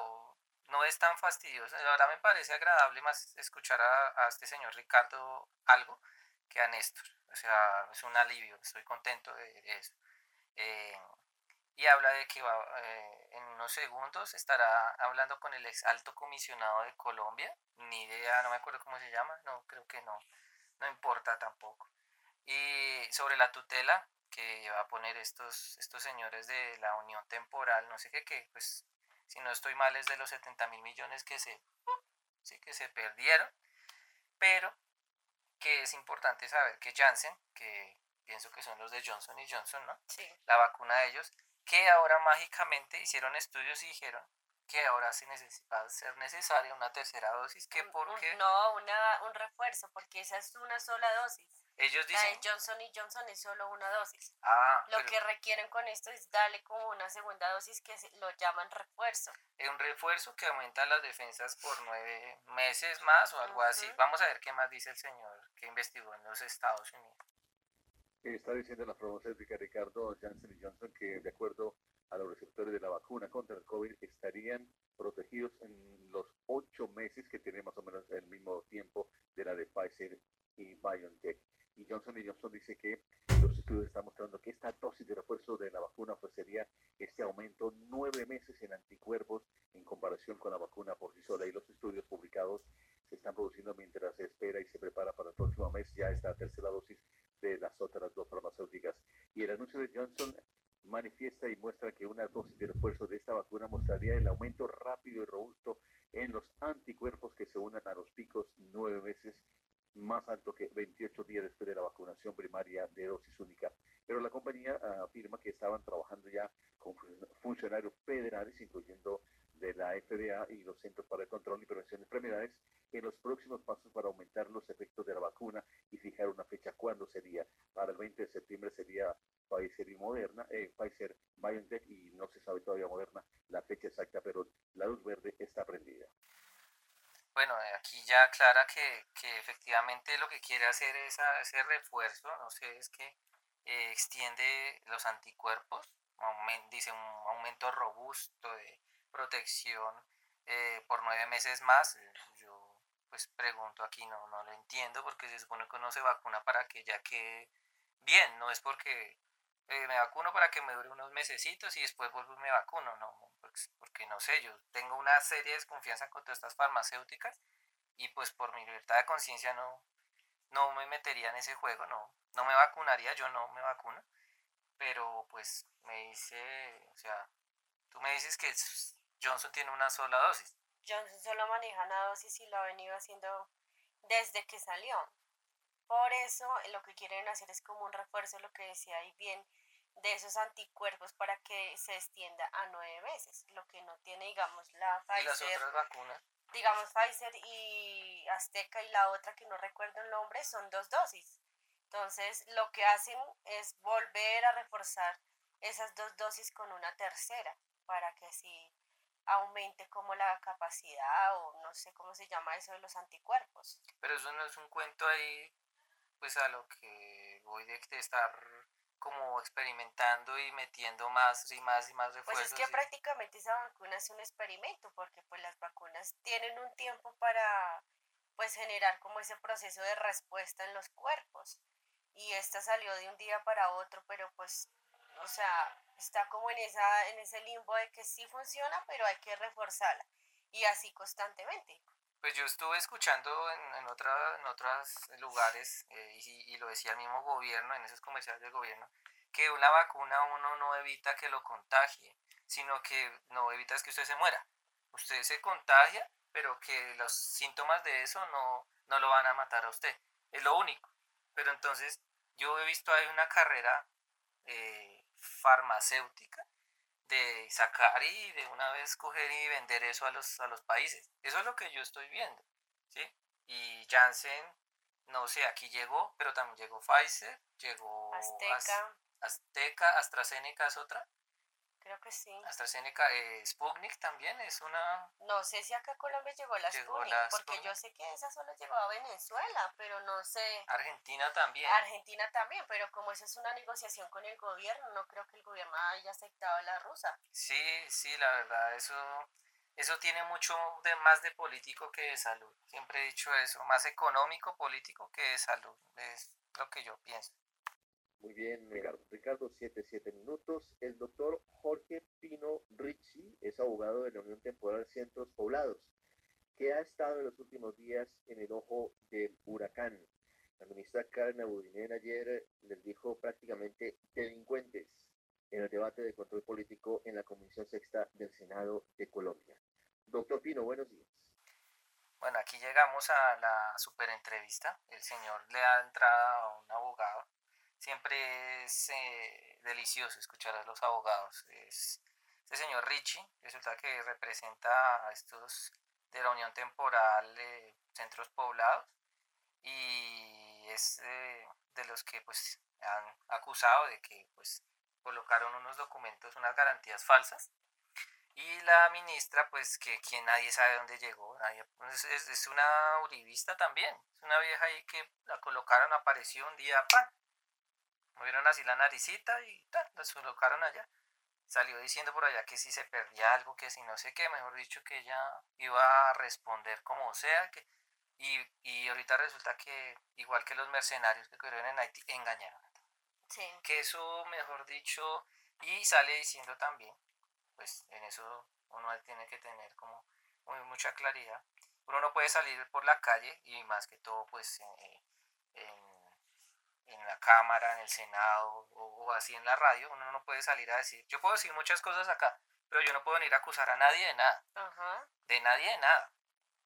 no es tan fastidioso, ahora me parece agradable más escuchar a, este señor Ricardo algo que a Néstor, o sea, es un alivio, estoy contento de, eso. Eh, y habla de que va, eh, en unos segundos estará hablando con el ex alto comisionado de Colombia, ni idea, no me acuerdo cómo se llama, no, creo que no, no importa tampoco. Y sobre la tutela que va a poner estos, estos señores de la unión temporal, no sé qué, que pues si no estoy mal es de los 70 mil millones que se, sí, que se perdieron, pero que es importante saber que Janssen, que pienso que son los de Johnson y Johnson, ¿no? Sí. La vacuna de ellos, que ahora mágicamente hicieron estudios y dijeron que ahora sí va a ser necesaria una tercera dosis, que porque... No, una, un refuerzo, porque esa es una sola dosis. Ellos dicen... La de Johnson y Johnson es solo una dosis. Ah, Lo que requieren con esto es darle como una segunda dosis que lo llaman refuerzo. Es un refuerzo que aumenta las defensas por nueve meses más o algo así. Vamos a ver qué más dice el señor que investigó en los Estados Unidos. Está diciendo la farmacéutica Ricardo Janssen Johnson que de acuerdo a los receptores de la vacuna contra el COVID estarían protegidos en los ocho meses que tiene más o menos el mismo tiempo de la de Pfizer y BioNTech. Y Johnson Johnson dice que los estudios están mostrando que esta dosis de refuerzo de la vacuna ofrecería este aumento nueve meses en anticuerpos en comparación con la vacuna por sí sola. Y los estudios publicados se están produciendo mientras se espera y se prepara para el próximo mes ya esta tercera dosis de las otras dos farmacéuticas. Y el anuncio de Johnson manifiesta y muestra que una dosis de refuerzo de esta vacuna mostraría el aumento rápido y robusto en los anticuerpos que se unan a los picos nueve meses más alto que 28 días después de la vacunación primaria de dosis única. Pero la compañía afirma que estaban trabajando ya con funcionarios federales, incluyendo de la FDA y los Centros para el Control y Prevención de Enfermedades, en los próximos pasos para aumentar los efectos de la vacuna y fijar una fecha cuándo sería. Para el 20 de septiembre sería Pfizer y Moderna, eh, Pfizer BioNTech y no se sabe todavía Moderna la fecha exacta, pero la luz verde está prendida. Bueno, eh, aquí ya aclara que, que efectivamente lo que quiere hacer es ese refuerzo, no sé, es que eh, extiende los anticuerpos, dice un aumento robusto de protección eh, por nueve meses más. Yo pues pregunto aquí, no, no lo entiendo porque se supone que uno se vacuna para que ya quede bien, no es porque me vacuno para que me dure unos mesecitos y después vuelvo y me vacuno, no, pues, porque no sé, yo tengo una serie de desconfianza contra estas farmacéuticas y pues por mi libertad de conciencia no, no me metería en ese juego, no, no me vacunaría, yo no me vacuno, pero pues me dice, o sea, tú me dices que Johnson tiene una sola dosis. Johnson solo maneja una dosis y lo ha venido haciendo desde que salió. Por eso lo que quieren hacer es como un refuerzo, lo que decía ahí bien, de esos anticuerpos para que se extienda a nueve meses, lo que no tiene, digamos, la Pfizer. ¿Y las otras vacunas? Digamos, Pfizer y Azteca y la otra que no recuerdo el nombre son dos dosis. Entonces, lo que hacen es volver a reforzar esas dos dosis con una tercera para que así aumente como la capacidad o no sé cómo se llama eso de los anticuerpos. Pero eso no es un cuento ahí, pues a lo que voy de estar como experimentando y metiendo más y más y más refuerzos. Pues es que prácticamente esa vacuna es un experimento porque pues las vacunas tienen un tiempo para pues generar como ese proceso de respuesta en los cuerpos y esta salió de un día para otro pero pues o sea está como en esa en ese limbo de que sí funciona pero hay que reforzarla y así constantemente pues yo estuve escuchando en, en, otra, en otros lugares, eh, y, y, lo decía el mismo gobierno, en esos comerciales del gobierno, que una vacuna uno no evita que lo contagie, sino que no evita que usted se muera. Usted se contagia, pero que los síntomas de eso no, no lo van a matar a usted. Es lo único. Pero entonces yo he visto ahí una carrera eh, farmacéutica de sacar y de una vez coger y vender eso a los, a los países. Eso es lo que yo estoy viendo. ¿sí? Y Janssen, no sé, aquí llegó, pero también llegó Pfizer, llegó Azteca. Azteca, AstraZeneca es otra. Creo que sí. AstraZeneca, eh, Sputnik también es una... No sé si acá a Colombia llegó la Llegó Sputnik, la porque Sputnik. yo sé que esa solo llegó a Venezuela, pero no sé. Argentina también. Argentina también, pero como esa es una negociación con el gobierno, no creo que el gobierno haya aceptado la rusa. Sí, sí, la verdad, eso, eso tiene mucho de más de político que de salud. Siempre he dicho eso, más económico político que de salud. Es lo que yo pienso. Muy bien, Ricardo. Ricardo, 7, 7 minutos. El doctor Jorge Pino Ricci es abogado de la Unión Temporal Centros Poblados, que ha estado en los últimos días en el ojo del huracán. La ministra Karen Abudinen ayer les dijo prácticamente delincuentes en el debate de control político en la Comisión Sexta del Senado de Colombia. Doctor Pino, buenos días. Bueno, aquí llegamos a la super entrevista. El señor le da entrada a un abogado. Siempre es eh, delicioso escuchar a los abogados. Es, este señor Richie resulta que representa a estos de la Unión Temporal eh, Centros Poblados y es de los que pues han acusado de que pues colocaron unos documentos, unas garantías falsas y la ministra, pues que quien nadie sabe dónde llegó, nadie, pues, es, una uribista también, es una vieja ahí que la colocaron, apareció un día, pan, movieron así la naricita y tal, la colocaron allá. Salió diciendo por allá que si se perdía algo, que si no sé qué, mejor dicho que ella iba a responder como sea, que, y, y ahorita resulta que igual que los mercenarios que corrieron en Haití, engañaron. Sí. Que eso, mejor dicho, y sale diciendo también pues en eso uno tiene que tener como muy, mucha claridad. Uno no puede salir por la calle y más que todo pues en, en la Cámara, en el Senado o, o, así en la radio, uno no puede salir a decir, yo puedo decir muchas cosas acá, pero yo no puedo venir a acusar a nadie de nada, Ajá. de nadie de nada.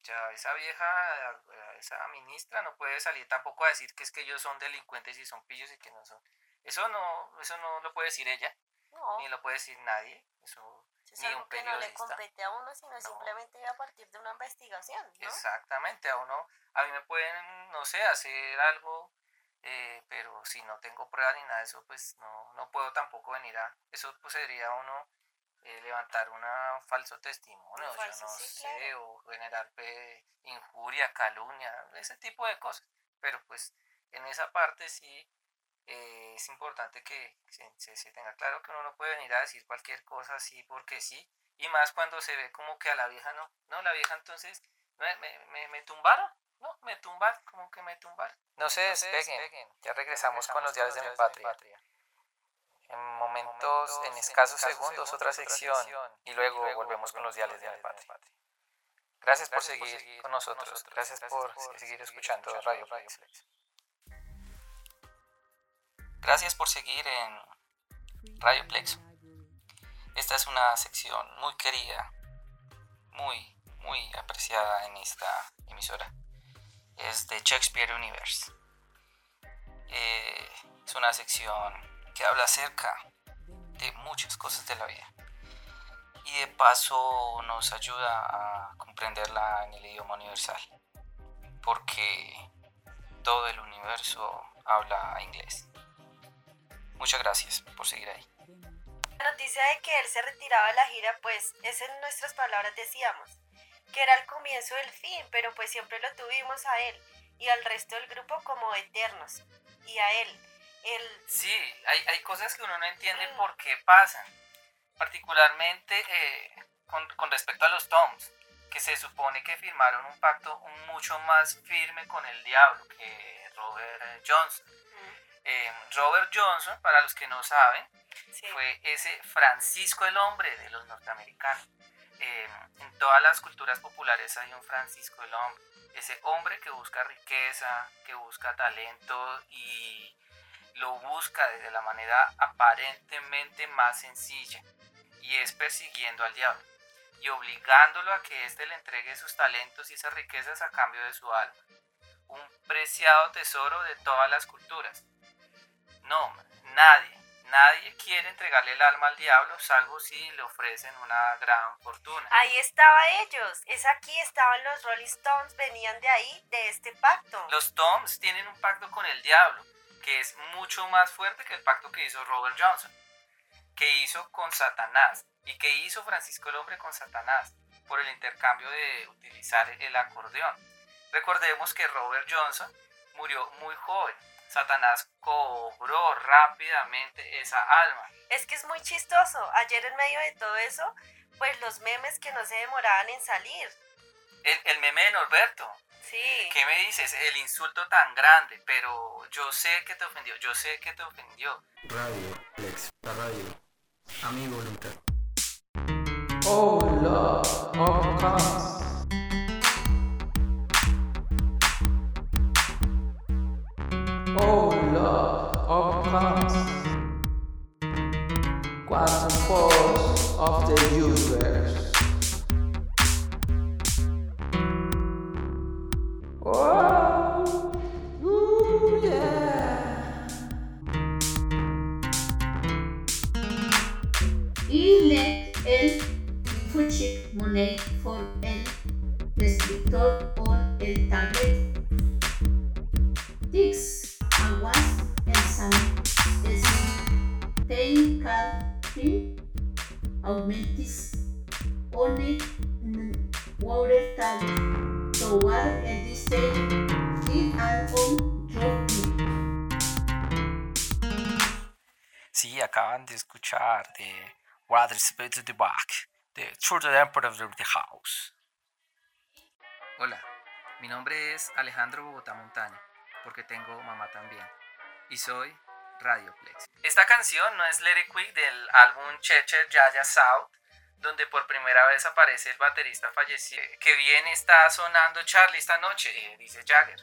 O sea, esa vieja, esa ministra no puede salir tampoco a decir que es que ellos son delincuentes y son pillos y que no son. Eso no, eso no lo puede decir ella, No. ni lo puede decir nadie. Eso Es ni un que no le periodista. compete a uno, sino No. simplemente a partir de una investigación, ¿no? Exactamente, a uno, a mí me pueden, no sé, hacer algo, eh, pero si no tengo pruebas ni nada de eso, pues no, no puedo tampoco venir a, eso pues sería uno eh, levantar un falso testimonio, falso, yo no sí, sé, claro. o generar pe- injuria, calumnia, ese tipo de cosas. Pero pues en esa parte sí eh, es importante que se, se- se tenga claro que uno no puede venir a decir cualquier cosa así porque sí, y más cuando se ve como que a la vieja no, no, la vieja entonces me, me, me, me tumbaron, no, me tumbaron, como que me tumbaron. No se despeguen, ya regresamos con los diarios de mi patria. En momentos, en escasos segundos, otra sección, y luego volvemos con los diarios de mi patria. Gracias por seguir con nosotros, gracias por seguir escuchando Radio Flex. Gracias por seguir en Radio Plexo. Esta es una sección muy querida, muy, muy apreciada en esta emisora. Es de Shakespeare Universe. Eh, es una sección que habla acerca de muchas cosas de la vida. Y de paso nos ayuda a comprenderla en el idioma universal. Porque todo el universo habla inglés. Muchas gracias por seguir ahí. La noticia de que él se retiraba de la gira, pues es en nuestras palabras decíamos, que era el comienzo del fin, pero pues siempre lo tuvimos a él y al resto del grupo como eternos. Y a él, él, Sí, hay, hay cosas que uno no entiende por qué pasan. Particularmente eh, con, con respecto a los Toms, que se supone que firmaron un pacto mucho más firme con el diablo que Robert eh, Johnson. Eh, Robert Johnson, para los que no saben, sí, fue ese Francisco el hombre de los norteamericanos. En todas las culturas populares hay un Francisco el hombre. Ese hombre que busca riqueza, que busca talento y lo busca desde la manera aparentemente más sencilla. Y es persiguiendo al diablo y obligándolo a que éste le entregue sus talentos y esas riquezas a cambio de su alma. Un preciado tesoro de todas las culturas. No, nadie, nadie quiere entregarle el alma al diablo salvo si le ofrecen una gran fortuna. ahí estaba ellos, es aquí estaban los Rolling Stones, venían de ahí, de este pacto. Los Toms tienen un pacto con el diablo, que es mucho más fuerte que el pacto que hizo Robert Johnson. que hizo con Satanás y que hizo Francisco el Hombre con Satanás por el intercambio de utilizar el acordeón. Recordemos que Robert Johnson murió muy joven. Satanás cobró rápidamente esa alma. Es que es muy chistoso. Ayer en medio de todo eso, pues los memes que no se demoraban en salir. El, el meme de Norberto. Sí. ¿Qué me dices? El insulto tan grande, pero yo sé que te ofendió, yo sé que te ofendió. Radio, Lex, la radio, a mi voluntad. Oh Of Cons. Quantum force of the universe. Oh, ooh, yeah. Est el Fuchik Monet for el descriptor por el target. Tein calfin aumentis one water target toward el distain in an on dropping. Sí, acaban de escuchar de What is to the Back, de True the Emperor of the House. Hola, mi nombre es Alejandro Bogotá Montaña, porque tengo mamá también, y soy Radioplex. Esta canción no es Let It Quick del álbum Checher Yaya South, donde por primera vez aparece el baterista fallecido. Que bien está sonando Charlie esta noche, eh, dice Jagger.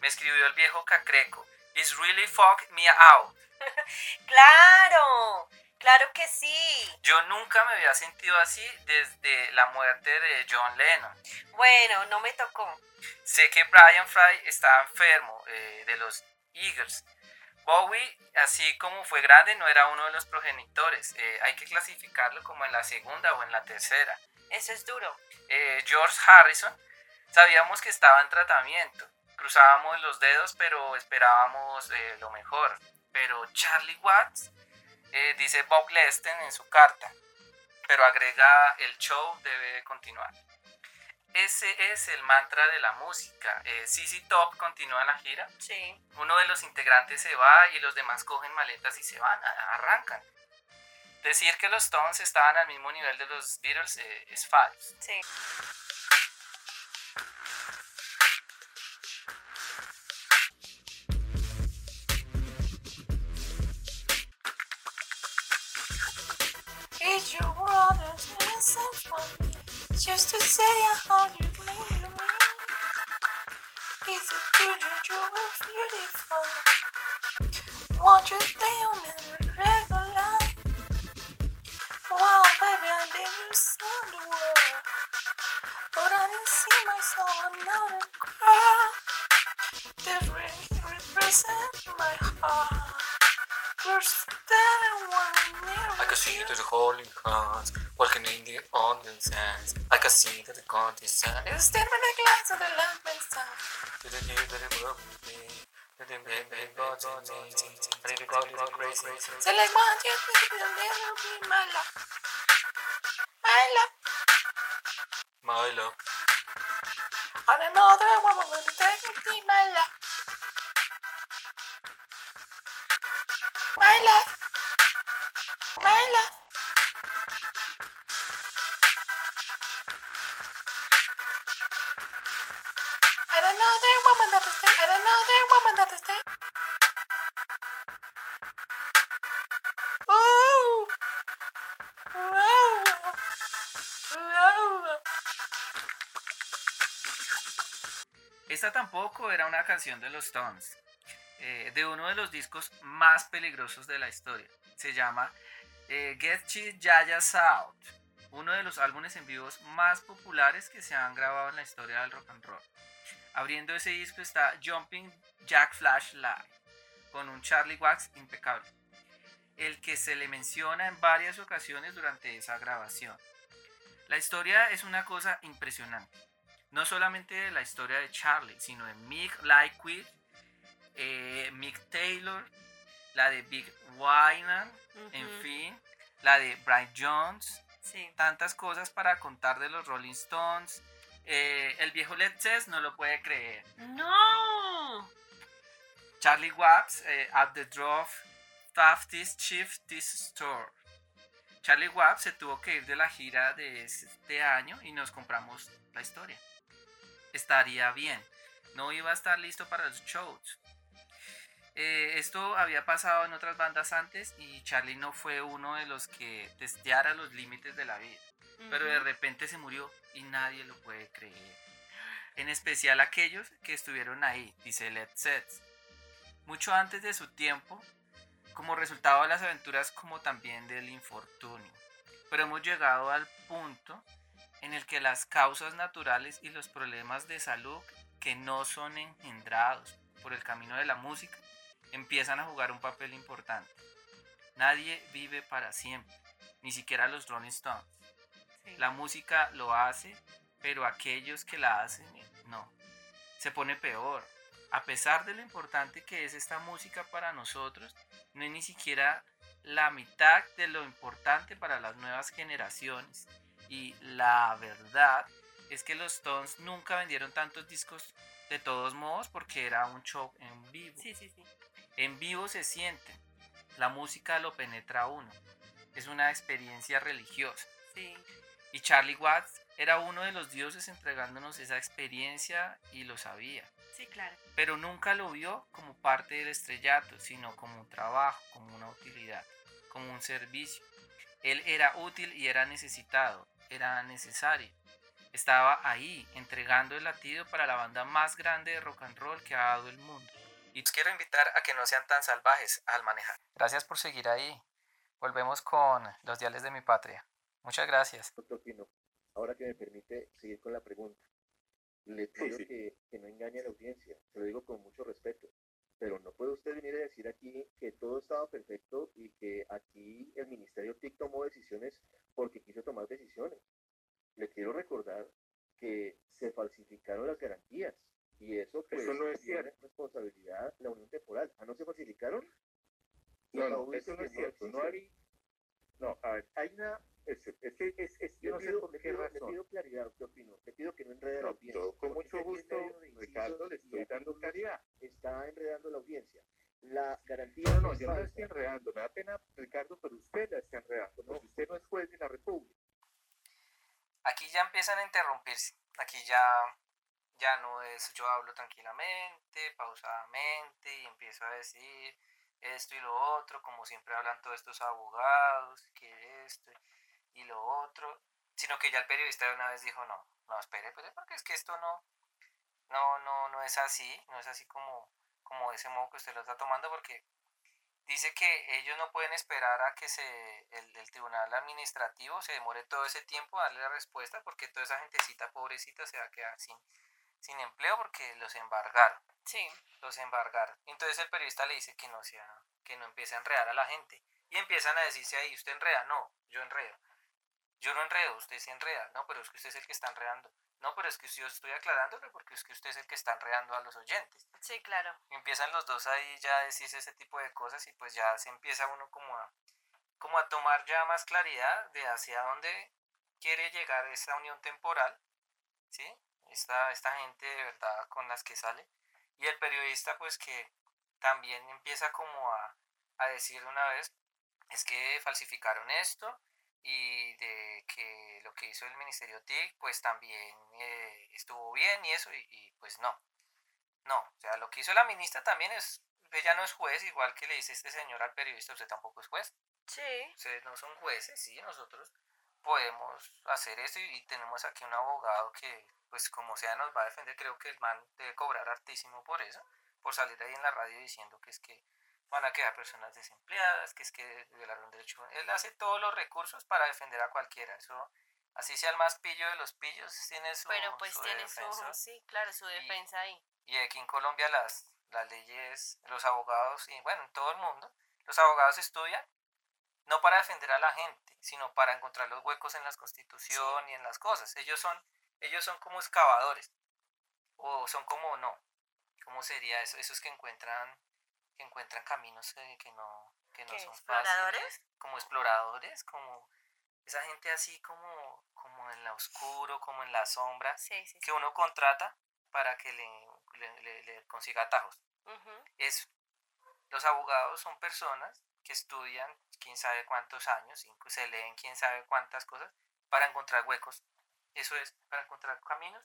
Me escribió el viejo Cacreco. It's really fucked me out. ¡Claro! ¡Claro que sí! Yo nunca me había sentido así desde la muerte de John Lennon. Bueno, no me tocó. Sé que Brian Fry estaba enfermo eh, de los Eagles. Bowie, así como fue grande, no era uno de los progenitores. Eh, hay que clasificarlo como en la segunda o en la tercera. Eso es duro. Eh, George Harrison, sabíamos que estaba en tratamiento. Cruzábamos los dedos, pero esperábamos eh, lo mejor. Pero Charlie Watts, dice Bob Leston en su carta, pero agrega el show debe continuar. Ese es el mantra de la música. Eh, CC Top continúa la gira. Sí. Uno de los integrantes se va y los demás cogen maletas y se van, arrancan. Decir que los Stones estaban al mismo nivel de los Beatles eh, es falso. Sí. Just to say how you mean to me It's a children you are beautiful? Won't you stay on me regular? Wow baby I didn't see the world But I didn't see myself another girl. That really represent my heart. You're standing one near I can see that the hands, walking in the audience hands. I can see that the contestant is standing in the glass of the lamp and. To the dear that it will be. To the big gods to the crazy. Say like my dear, will never be my love. My love. My love. And another woman Era una canción de los Stones, eh, de uno de los discos más peligrosos de la historia. Se llama eh, Get Cheese Yaya South, uno de los álbumes en vivos más populares que se han grabado en la historia del rock and roll. Abriendo ese disco está Jumping Jack Flash Live, con un Charlie Wax impecable, el que se le menciona en varias ocasiones durante esa grabación. La historia es una cosa impresionante no solamente de la historia de Charlie, sino de Mick Lightwood, eh, Mick Taylor, la de Big Wyman, en fin, la de Brian Jones, Sí. tantas cosas para contar de los Rolling Stones. Eh, el viejo Led Zeppelin no lo puede creer. ¡No! Charlie Watts, eh, At the Drop, Fastest Shift This Store. Charlie Watts se tuvo que ir de la gira de este año y nos compramos la historia. Estaría bien. No iba a estar listo para los shows. Eh, esto había pasado en otras bandas antes y Charlie no fue uno de los que testeara los límites de la vida. Pero de repente se murió y nadie lo puede creer. En especial aquellos que estuvieron ahí, dice Led Zeppelin. Mucho antes de su tiempo, como resultado de las aventuras como también del infortunio. Pero hemos llegado al punto en el que las causas naturales y los problemas de salud que no son engendrados por el camino de la música empiezan a jugar un papel importante. Nadie vive para siempre, ni siquiera los Rolling Stones. Sí. La música lo hace, pero aquellos que la hacen no. Se pone peor. A pesar de lo importante que es esta música para nosotros, no es ni siquiera la mitad de lo importante para las nuevas generaciones. Y la verdad es que los Stones nunca vendieron tantos discos de todos modos porque era un show en vivo. Sí, sí, sí. En vivo se siente. La música lo penetra a uno. Es una experiencia religiosa. Sí. Y Charlie Watts era uno de los dioses entregándonos esa experiencia y lo sabía. Sí, claro. Pero nunca lo vio como parte del estrellato, sino como un trabajo, como una utilidad, como un servicio. Él era útil y era necesitado, era necesario. Estaba ahí, entregando el latido para la banda más grande de rock and roll que ha dado el mundo. Y los quiero invitar a que no sean tan salvajes al manejar. Gracias por seguir ahí. Volvemos con los diales de mi patria. Muchas gracias. Doctor Pino, ahora que me permite seguir con la pregunta, le pido sí. Que, que no engañe a la audiencia, se lo digo con mucho respeto, pero no puede usted venir a decir aquí que todo estaba perfecto y que aquí el Ministerio TIC tomó decisiones porque quiso tomar decisiones. Le quiero recordar que se falsificaron las garantías y eso pues Eso no es cierto. responsabilidad la Unión Temporal. ¿Ah, no se falsificaron? No, no, eso no es cierto. No hay. No, a ver, hay una. Es, es, que- es, es- yo Le no sé por qué pido- le pido claridad, doctor Pino. Le pido que no enrede la No, audiencia. yo con mucho gusto, Ricardo, le estoy dando claridad. Está enredando la audiencia. La garantía No, no, yo no la estoy enredando. Me da pena, Ricardo, pero usted la está enredando. Porque usted no es juez de la República. Aquí ya empiezan a interrumpirse. Aquí ya, ya no es yo hablo tranquilamente, pausadamente y empiezo a decir esto y lo otro, como siempre hablan todos estos abogados, que esto y lo otro, sino que ya el periodista de una vez dijo no, no, espere, espere, porque es que esto no, no, no, no es así, no es así como, como de ese modo que usted lo está tomando, porque dice que ellos no pueden esperar a que se el, el tribunal administrativo se demore todo ese tiempo a darle la respuesta porque toda esa gentecita pobrecita se va a quedar sin, sin empleo porque los embargaron, Sí. los embargaron. Entonces el periodista le dice que no sea, que no empiece a enredar a la gente. Y empiezan a decirse ahí, usted enreda, no, yo enredo. Yo no enredo, usted sí enreda, no, pero es que usted es el que está enredando. No, pero es que yo estoy aclarándole porque es que usted es el que está enredando a los oyentes. Sí, claro. Y empiezan los dos ahí ya a decirse ese tipo de cosas y pues ya se empieza uno como a, como a tomar ya más claridad de hacia dónde quiere llegar esa unión temporal, ¿sí? Esta, esta gente de verdad con las que sale. Y el periodista pues que también empieza como a, a decir una vez, es que falsificaron esto y de que lo que hizo el Ministerio TIC pues también eh, estuvo bien y eso y, y pues no. No, o sea, lo que hizo la ministra también es, ella no es juez, igual que le dice este señor al periodista, usted tampoco es juez. Sí. Ustedes no son jueces, sí, nosotros podemos hacer esto y, y tenemos aquí un abogado que, pues como sea, nos va a defender. Creo que el man debe cobrar hartísimo por eso, por salir ahí en la radio diciendo que es que van a quedar personas desempleadas, que es que violaron derecho. Él hace todos los recursos para defender a cualquiera. Eso, así sea el más pillo de los pillos, tiene su, Pero pues su tiene su, defensor. sí, claro, su defensa ahí. Y aquí en Colombia las, las leyes, los abogados, y bueno, en todo el mundo, los abogados estudian no para defender a la gente, sino para encontrar los huecos en la constitución y en las cosas. Ellos son, ellos son como excavadores, o son como no, ¿cómo sería eso? Esos que encuentran, que encuentran caminos que no, que no ¿Qué, son exploradores? fáciles, como exploradores, como esa gente así como, como en la oscuro, como en la sombra, Sí, sí, que uno contrata para que le, le- le- le consiga atajos. Eso. Los abogados son personas que estudian quién sabe cuántos años, se leen quién sabe cuántas cosas para encontrar huecos. Eso es, para encontrar caminos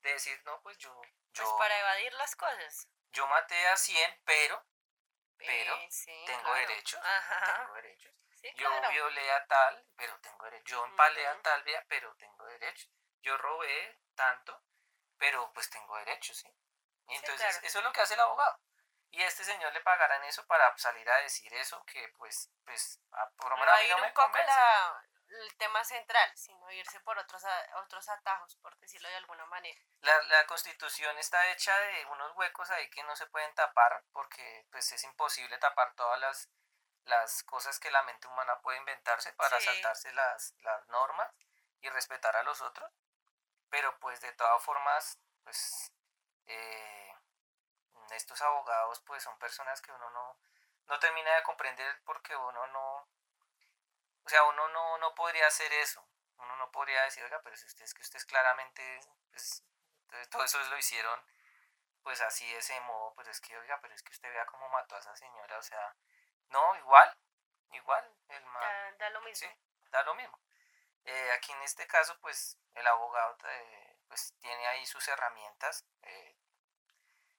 de decir, no, pues yo, Pues yo, para evadir las cosas. yo maté a 100, pero Pero Eh, sí, tengo claro. derechos, tengo derechos. Sí, Yo claro. violé a tal, pero tengo derechos. Yo empalé a tal, vía, pero tengo derechos. Yo robé tanto, pero pues tengo derechos, ¿sí? Y entonces claro. eso es lo que hace el abogado. Y a este señor le pagarán eso para salir a decir eso que pues, pues, a- por lo menos a mí no me convence. la- el tema central, sino irse por otros, otros atajos, por decirlo de alguna manera. La, la constitución está hecha de unos huecos ahí que no se pueden tapar porque pues es imposible tapar todas las, las cosas que la mente humana puede inventarse para Sí. saltarse las, las normas y respetar a los otros. Pero pues de todas formas, pues eh, estos abogados pues son personas que uno no, no termina de comprender porque uno no, o sea, uno no, no podría hacer eso. Uno no podría decir, oiga, pero si usted es que ustedes claramente, pues, entonces, todo eso lo hicieron, pues así de ese modo, pues es que, oiga, pero es que usted vea cómo mató a esa señora, o sea, no, igual, igual, el man, Da, da lo mismo. sí, da lo mismo. Eh, aquí en este caso, pues, el abogado, eh, pues, tiene ahí sus herramientas, eh,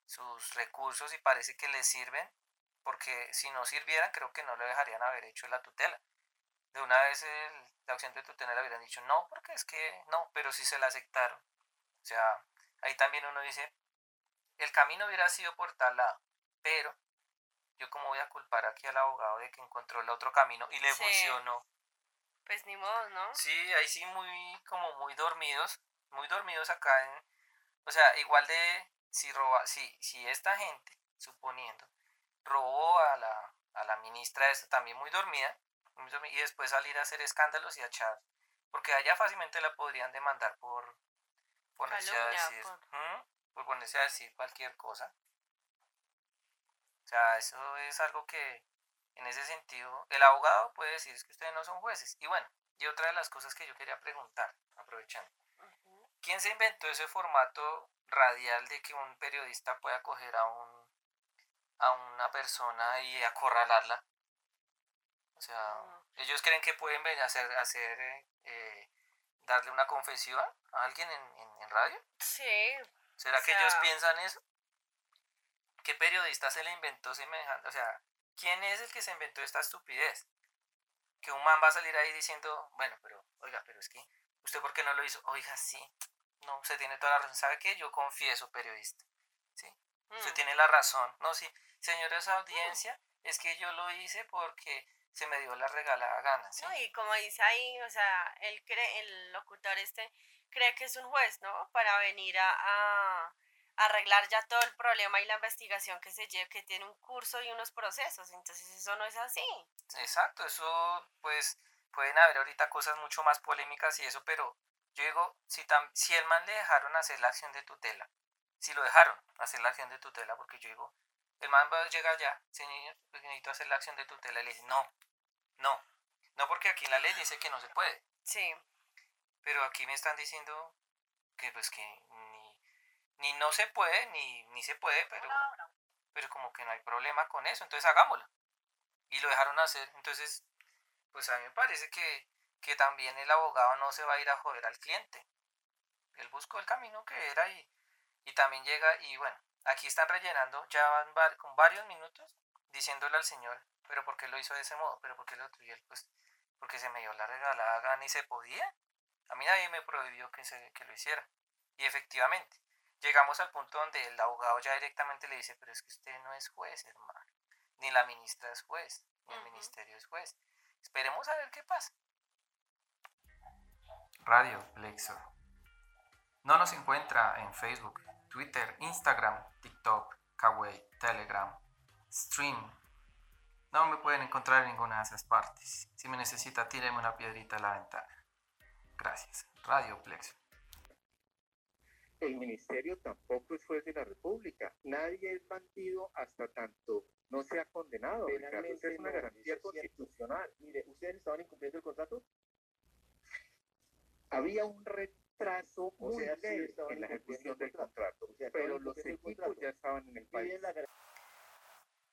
sus recursos y parece que le sirven, porque si no sirvieran, creo que no le dejarían haber hecho la tutela de una vez el- la opción de tutela le hubieran dicho no, porque es que no, pero sí se la aceptaron. O sea, ahí también uno dice, el camino hubiera sido por tal lado, pero yo como voy a culpar aquí al abogado de que encontró el otro camino y le Sí. funcionó. Pues ni modo, ¿no? Sí, ahí sí muy, como muy dormidos, muy dormidos acá en, o sea, igual de si roba, si, si esta gente, suponiendo, robó a la, a la ministra esta también muy dormida, muy dormida, y después salir a hacer escándalos y a echar, porque allá fácilmente la podrían demandar por ponerse a decir, por- por ponerse a decir cualquier cosa. O sea, eso es algo que en ese sentido el abogado puede decir es que ustedes no son jueces. Y bueno, y otra de las cosas que yo quería preguntar, aprovechando. ¿quién se inventó ese formato radial de que un periodista pueda coger a un a una persona y acorralarla? O sea, Mm. ellos creen que pueden venir a hacer, hacer eh, darle una confesión a alguien en, en- en radio. Sí, ¿Será O que ellos piensan eso? ¿Qué periodista se le inventó semejante? O sea, ¿quién es el que se inventó esta estupidez? Que un man va a salir ahí diciendo, bueno, pero, oiga, pero es que, ¿usted por qué no lo hizo? Oiga, sí. No, usted tiene toda la razón. ¿Sabe qué? Yo confieso, periodista. ¿Sí? Usted Mm. tiene la razón. No, sí. Señores audiencia, es que yo lo hice porque se me dio la regalada gana, ¿sí? No, y como dice ahí, o sea, él cree, el locutor este cree que es un juez, ¿no? Para venir a, a arreglar ya todo el problema y la investigación que se lleva, que tiene un curso y unos procesos. Entonces eso no es así. Exacto, eso pues pueden haber ahorita cosas mucho más polémicas y eso, pero yo digo, si, tam- si el man le dejaron hacer la acción de tutela, si lo dejaron hacer la acción de tutela, porque yo digo, el man va a llegar ya, señor, necesito hacer la acción de tutela, y le dice, no, no, no porque aquí la ley dice que no se puede, Sí. pero aquí me están diciendo que pues que ni, ni no se puede, ni, ni se puede, pero, pero como que no hay problema con eso, entonces hagámoslo. Y lo dejaron hacer, entonces, pues a mí me parece que, que también el abogado no se va a ir a joder al cliente. Él buscó el camino que era y, y también llega y bueno, aquí están rellenando, ya van var- con varios minutos diciéndole al señor, pero ¿por qué lo hizo de ese modo? ¿Pero por qué lo otro? Y él, pues, porque se me dio la regalada gana y se podía. A mí nadie me prohibió que, se, que lo hiciera. Y efectivamente, llegamos al punto donde el abogado ya directamente le dice, pero es que usted no es juez, hermano. Ni la ministra es juez, ni el ministerio es juez. Esperemos a ver qué pasa. Radio Plexor. No nos encuentra en Facebook, Twitter, Instagram, TikTok, Kawaii, Telegram, Stream. No me pueden encontrar en ninguna de esas partes. Si me necesita, tíreme una piedrita a la ventana. Gracias. Radio Plexo. El ministerio tampoco es juez de la República. Nadie es bandido hasta tanto no sea condenado. Penalmente es una garantía constitucional. Mire, ¿ustedes estaban incumpliendo el contrato? Había un reto o sea, en la ejecución del contrato, pero los equipos ya estaban en el país.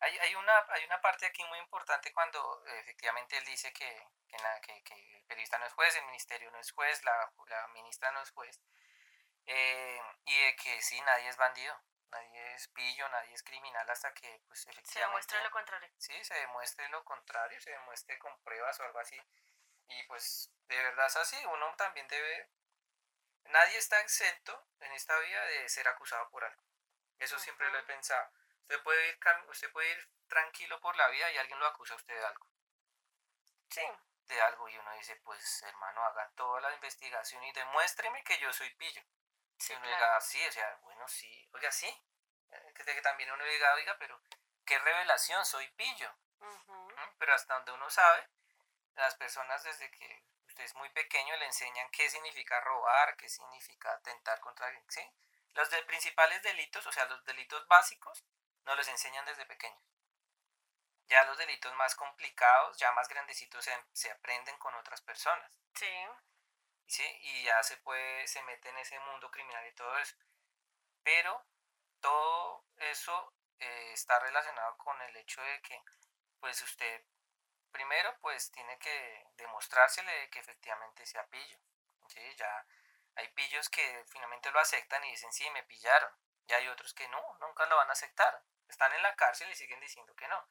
Hay, hay, una, hay una parte aquí muy importante cuando efectivamente él dice que, que, la, que, que el periodista no es juez, el ministerio no es juez, la, la ministra no es juez, eh, y de que sí, nadie es bandido, nadie es pillo, nadie es criminal hasta que pues, efectivamente... Se demuestre lo contrario. Sí, se demuestre lo contrario, se demuestre con pruebas o algo así. Y pues de verdad es así, uno también debe Nadie está exento en esta vida de ser acusado por algo. Eso siempre lo he pensado. Usted puede, ir, usted puede ir tranquilo por la vida y alguien lo acusa a usted de algo. Sí, De algo y uno dice, pues hermano, haga toda la investigación y demuéstreme que yo soy pillo. sí, Y uno claro. diga, sí, o sea, bueno, sí, oiga, sí. Eh, Que, que también uno diga, oiga, pero qué revelación, soy pillo. Pero hasta donde uno sabe, las personas desde que es muy pequeño le enseñan qué significa robar, qué significa atentar contra alguien, ¿sí? Los de principales delitos, o sea, los delitos básicos, no los enseñan desde pequeños. Ya los delitos más complicados, ya más grandecitos, se, se aprenden con otras personas. Sí, ¿sí? Y ya se puede, se mete en ese mundo criminal y todo eso. Pero todo eso eh, está relacionado con el hecho de que, pues usted, primero, pues tiene que demostrársele de que efectivamente sea pillo, ¿sí? Ya hay pillos que finalmente lo aceptan y dicen, sí, me pillaron. Y hay otros que no, nunca lo van a aceptar. Están en la cárcel y siguen diciendo que no.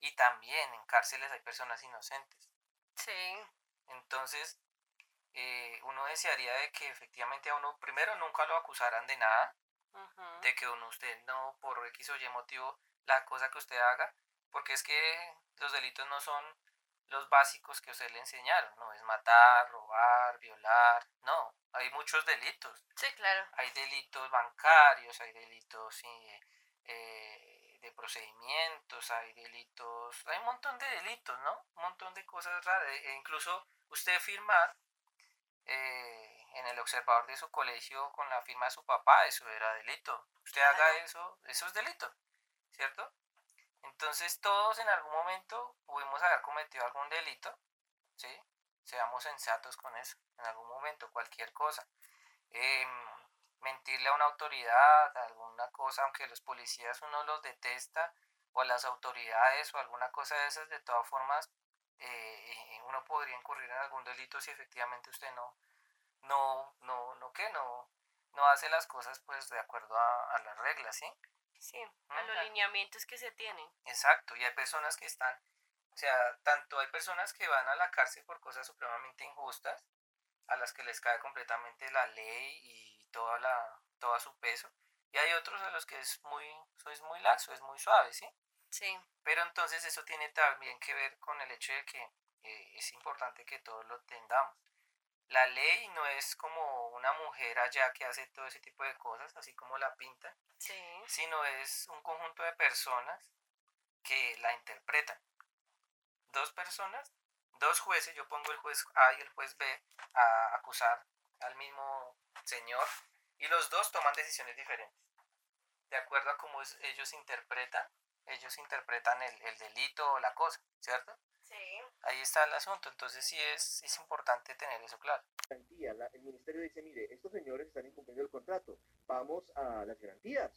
Y también en cárceles hay personas inocentes. sí, Entonces, eh, uno desearía de que efectivamente a uno, primero, nunca lo acusaran de nada, de que uno, usted no, por X o Y motivo, la cosa que usted haga, porque es que los delitos no son los básicos que a usted le enseñaron, no es matar, robar, violar, no, hay muchos delitos, Sí, claro. hay delitos bancarios, hay delitos eh, eh, de procedimientos, hay delitos, hay un montón de delitos, ¿no? Un montón de cosas raras, e incluso usted firmar eh, en el observador de su colegio con la firma de su papá, eso era delito. Usted haga eso, eso es delito, ¿cierto? Entonces todos en algún momento pudimos haber cometido algún delito, ¿sí? Seamos sensatos con eso, en algún momento, cualquier cosa. Em, mentirle a una autoridad, alguna cosa, aunque los policías uno los detesta, o a las autoridades o alguna cosa de esas, de todas formas, eh, uno podría incurrir en algún delito si efectivamente usted no, no, no, no, ¿qué? No, no hace las cosas pues de acuerdo a, a las reglas, ¿sí? Sí, a los lineamientos que se tienen. Exacto, y hay personas que están, o sea, tanto hay personas que van a la cárcel por cosas supremamente injustas, a las que les cae completamente la ley y toda la, todo su peso, y hay otros a los que es muy, es muy laxo, es muy suave, ¿sí? Sí, Pero entonces eso tiene también que ver con el hecho de que eh, es importante que todos lo entendamos. La ley no es como una mujer allá que hace todo ese tipo de cosas, así como la pinta, sí, sino es un conjunto de personas que la interpretan. Dos personas, dos jueces, yo pongo el juez A y el juez B a acusar al mismo señor y los dos toman decisiones diferentes. De acuerdo a cómo es- ellos interpretan, ellos interpretan el, el delito o la cosa, ¿cierto? sí. Ahí está el asunto, entonces sí es, es importante tener eso claro. el ministerio dice, mire, estos señores están incumpliendo el contrato, vamos a las garantías.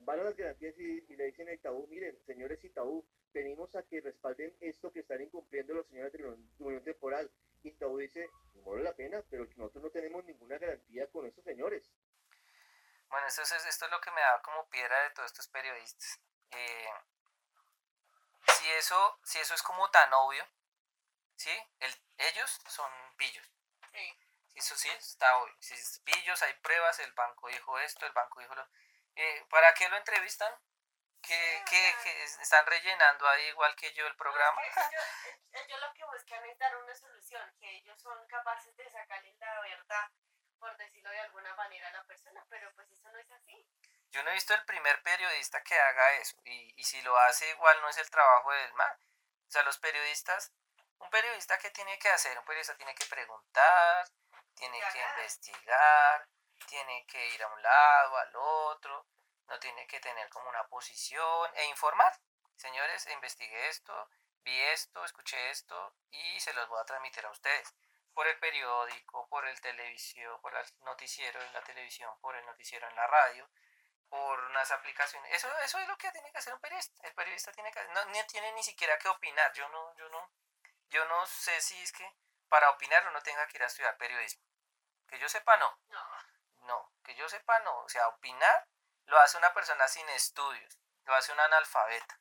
Van a las garantías y, y le dicen a Itaú, miren, señores Itaú, venimos a que respalden esto que están incumpliendo los señores de la unión, unión temporal. Itaú dice, no vale la pena, pero nosotros no tenemos ninguna garantía con estos señores. Bueno, esto es, esto es lo que me da como piedra de todos estos periodistas. Eh, si, eso, si eso es como tan obvio, ¿sí? El, ellos son pillos. Sí. Eso sí está obvio. Si es pillos, hay pruebas, el banco dijo esto, el banco dijo lo... Eh, ¿Para qué lo entrevistan? ¿Que, que, que están rellenando ahí igual que yo el programa? Ellos, ellos lo que buscan es dar una solución, que ellos son capaces de sacarle la verdad, por decirlo de alguna manera, a la persona, pero pues eso no es así. Yo no he visto el primer periodista que haga eso. Y, y si lo hace, igual no es el trabajo del man. O sea, los periodistas, un periodista que tiene que hacer, un periodista tiene que preguntar, tiene que investigar, tiene que ir a un lado, al otro, no tiene que tener como una posición e informar. Señores, investigué esto, vi esto, escuché esto y se los voy a transmitir a ustedes. Por el periódico, por el televisión, por el noticiero en la televisión, por el noticiero en la radio por unas aplicaciones. Eso, eso es lo que tiene que hacer un periodista. El periodista tiene que no, no tiene ni siquiera que opinar. Yo no, yo no, yo no sé si es que para opinar uno tenga que ir a estudiar periodismo. Que yo sepa no. No. No, que yo sepa no. O sea, opinar lo hace una persona sin estudios, lo hace un analfabeta.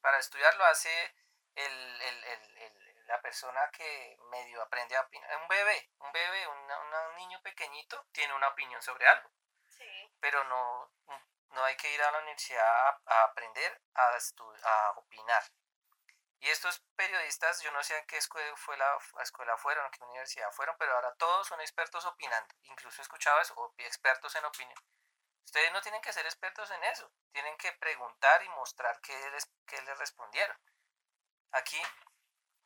Para estudiar lo hace el, el, el, el- la persona que medio aprende a opinar. Un bebé, un bebé, una- una- un niño pequeñito tiene una opinión sobre algo Sí. pero no, no hay que ir a la universidad a, a aprender a, a opinar. Y estos periodistas, yo no sé en qué escuela, la, escuela fueron, a qué universidad fueron, pero ahora todos son expertos opinando. Incluso o- expertos en opinión. Ustedes no tienen que ser expertos en eso, tienen que preguntar y mostrar qué les, qué les respondieron. Aquí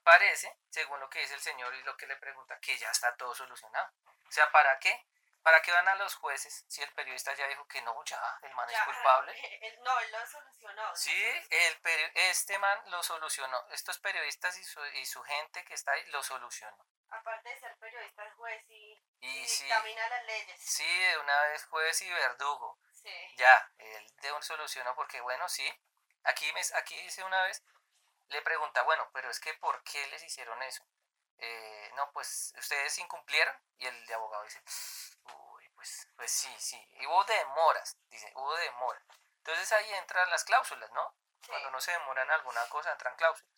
parece, según lo que dice el señor y lo que le pregunta, que ya está todo solucionado. O sea, ¿para qué? ¿Para qué van a los jueces si el periodista ya dijo que no, ya, el man es culpable? él- no, él lo solucionó. Sí, el este man lo solucionó. Estos periodistas y su, y su gente que está ahí lo solucionó. Aparte de ser periodista, es juez y, Y y sí, dictamina las leyes. sí, de una vez juez y verdugo. Sí. Ya, él de un solucionó porque, bueno, sí. Aquí, me, aquí dice una vez, le pregunta, bueno, pero es que ¿por qué les hicieron eso? Eh, no, pues ustedes incumplieron. Y el de abogado dice, uy, pues, pues sí, sí. Y hubo demoras, dice, hubo demoras. Entonces ahí entran las cláusulas, ¿no? Sí. Cuando no se demora en alguna cosa, entran cláusulas.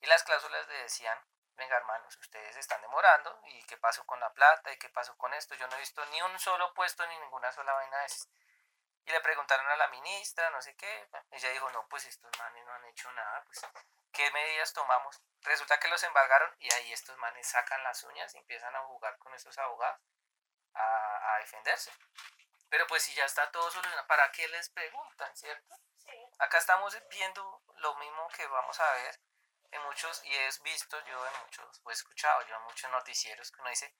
Y las cláusulas le decían, venga hermanos, ustedes están demorando, ¿y qué pasó con la plata? ¿Y qué pasó con esto? Yo no he visto ni un solo puesto ni ninguna sola vaina de esas. Y le preguntaron a la ministra, no sé qué. Ella dijo, no, pues estos manes no han hecho nada, pues, ¿qué medidas tomamos? Resulta que los embargaron y ahí estos manes sacan las uñas y empiezan a jugar con estos abogados a, a defenderse. Pero pues si ya está todo solucionado, ¿para qué les preguntan, cierto? Sí. Acá estamos viendo lo mismo que vamos a ver en muchos, y he visto yo en muchos, o he escuchado yo en muchos noticieros, que uno dice,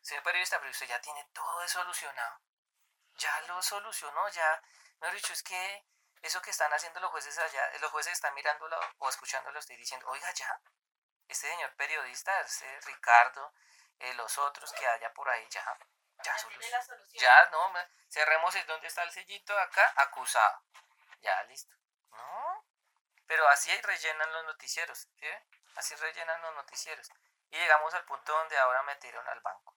señor periodista, pero usted ya tiene todo solucionado. Ya lo solucionó, ya, mejor dicho, es que eso que están haciendo los jueces allá, los jueces están mirándolo o escuchándolo a usted y diciendo, oiga, ya, este señor periodista, este Ricardo, eh, los otros que haya por ahí, ya, ya solucionó. la solución. Ya, no, cerremos el donde está el sellito acá, acusado. Ya, listo. No, pero así rellenan los noticieros, ¿sí? Así rellenan los noticieros. Y llegamos al punto donde ahora metieron al banco.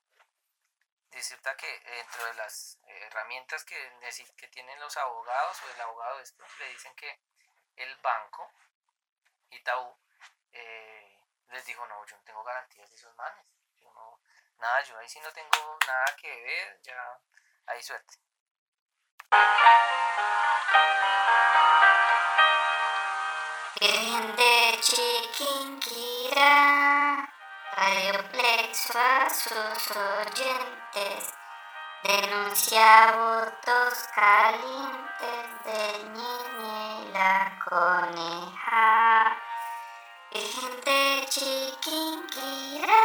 Decirte que dentro de las eh, herramientas que, que tienen los abogados o el abogado de esto, le dicen que el banco, Itaú, eh, les dijo, no, yo no tengo garantías de esos manes. Yo no, nada, yo ahí sí no tengo nada que ver, ya, ahí suerte. Chiquinquirá, Radio Plexo a sus oyentes, denuncia votos calientes del niño y la coneja. Virgen de Chiquinquirá,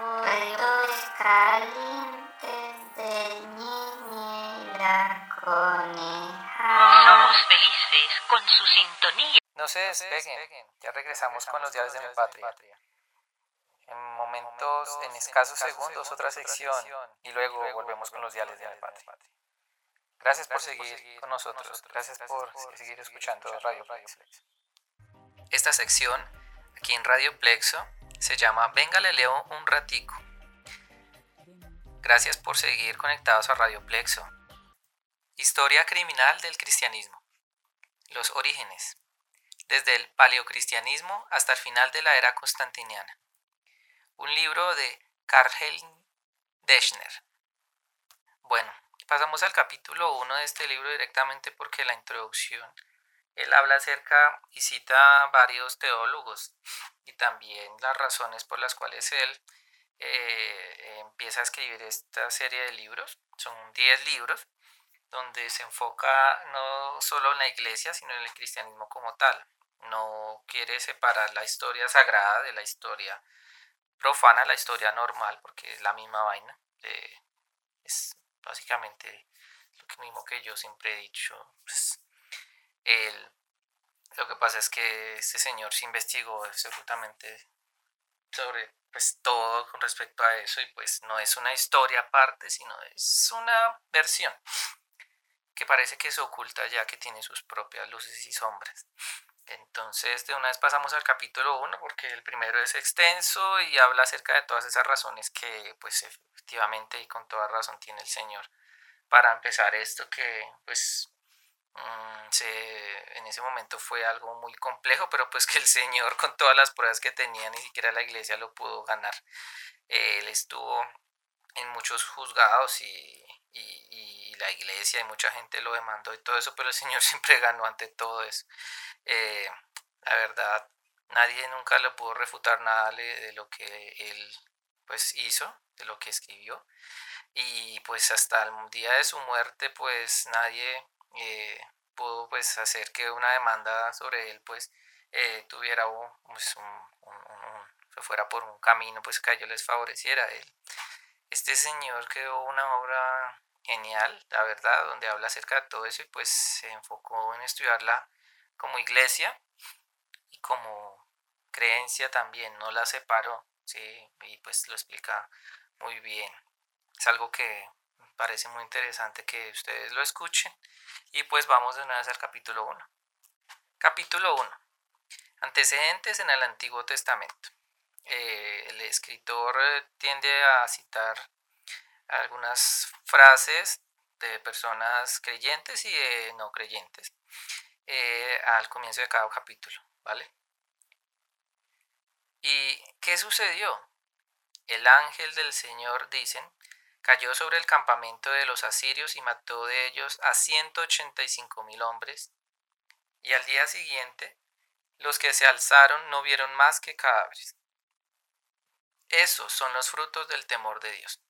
votos calientes del niño y la coneja. Somos felices con su sintonía. No se despeguen, ya regresamos con los diarios de mi patria. En momentos, en escasos segundos, otra sección y luego volvemos con los diarios de patria. Gracias por seguir con nosotros, gracias por seguir escuchando Radio Plexo. Esta sección, aquí en Radio Plexo, se llama Venga le leo un ratico. Gracias por seguir conectados a Radio Plexo. Historia criminal del cristianismo. Los orígenes. Desde el paleocristianismo hasta el final de la era constantiniana. Un libro de Karl-Heinz Deschner. Bueno, pasamos al capítulo 1 de este libro directamente porque la introducción, él habla acerca y cita varios teólogos y también las razones por las cuales él eh, empieza a escribir esta serie de libros. Son 10 libros donde se enfoca no solo en la iglesia, sino en el cristianismo como tal. No quiere separar la historia sagrada de la historia profana, la historia normal, porque es la misma vaina. Es básicamente lo mismo que yo siempre he dicho. Pues, el- lo que pasa es que este señor se investigó absolutamente sobre pues todo con respecto a eso y pues no es una historia aparte, sino es una versión. que parece que se oculta ya que tiene sus propias luces y sombras. Entonces, de una vez pasamos al capítulo 1 porque el primero es extenso y habla acerca de todas esas razones que pues efectivamente y con toda razón tiene el Señor para empezar esto que pues mm, se, en ese momento fue algo muy complejo, pero pues que el Señor con todas las pruebas que tenía ni siquiera la iglesia lo pudo ganar. Él estuvo en muchos juzgados y, la iglesia y mucha gente lo demandó y todo eso, pero el Señor siempre ganó ante todo eso. Eh, la verdad, nadie nunca le pudo refutar nada de lo que él pues hizo, de lo que escribió. Y pues hasta el día de su muerte, pues nadie eh, pudo pues hacer que una demanda sobre él pues eh, tuviera un, pues, se fuera por un camino pues que a ellos les favoreciera él. Este señor creó una obra genial, la verdad, donde habla acerca de todo eso y pues se enfocó en estudiarla como iglesia y como creencia también, no la separó, ¿sí? y pues lo explica muy bien. Es algo que parece muy interesante que ustedes lo escuchen. Y pues vamos de una vez al capítulo 1. Capítulo 1. Antecedentes en el Antiguo Testamento. Eh, el escritor tiende a citar algunas frases de personas creyentes y de no creyentes eh, al comienzo de cada capítulo, ¿vale? ¿Y qué sucedió? El ángel del Señor, dicen, cayó sobre el campamento de los asirios y mató de ellos a 185 mil hombres. Y al día siguiente, los que se alzaron no vieron más que cadáveres. Esos son los frutos del temor de Dios.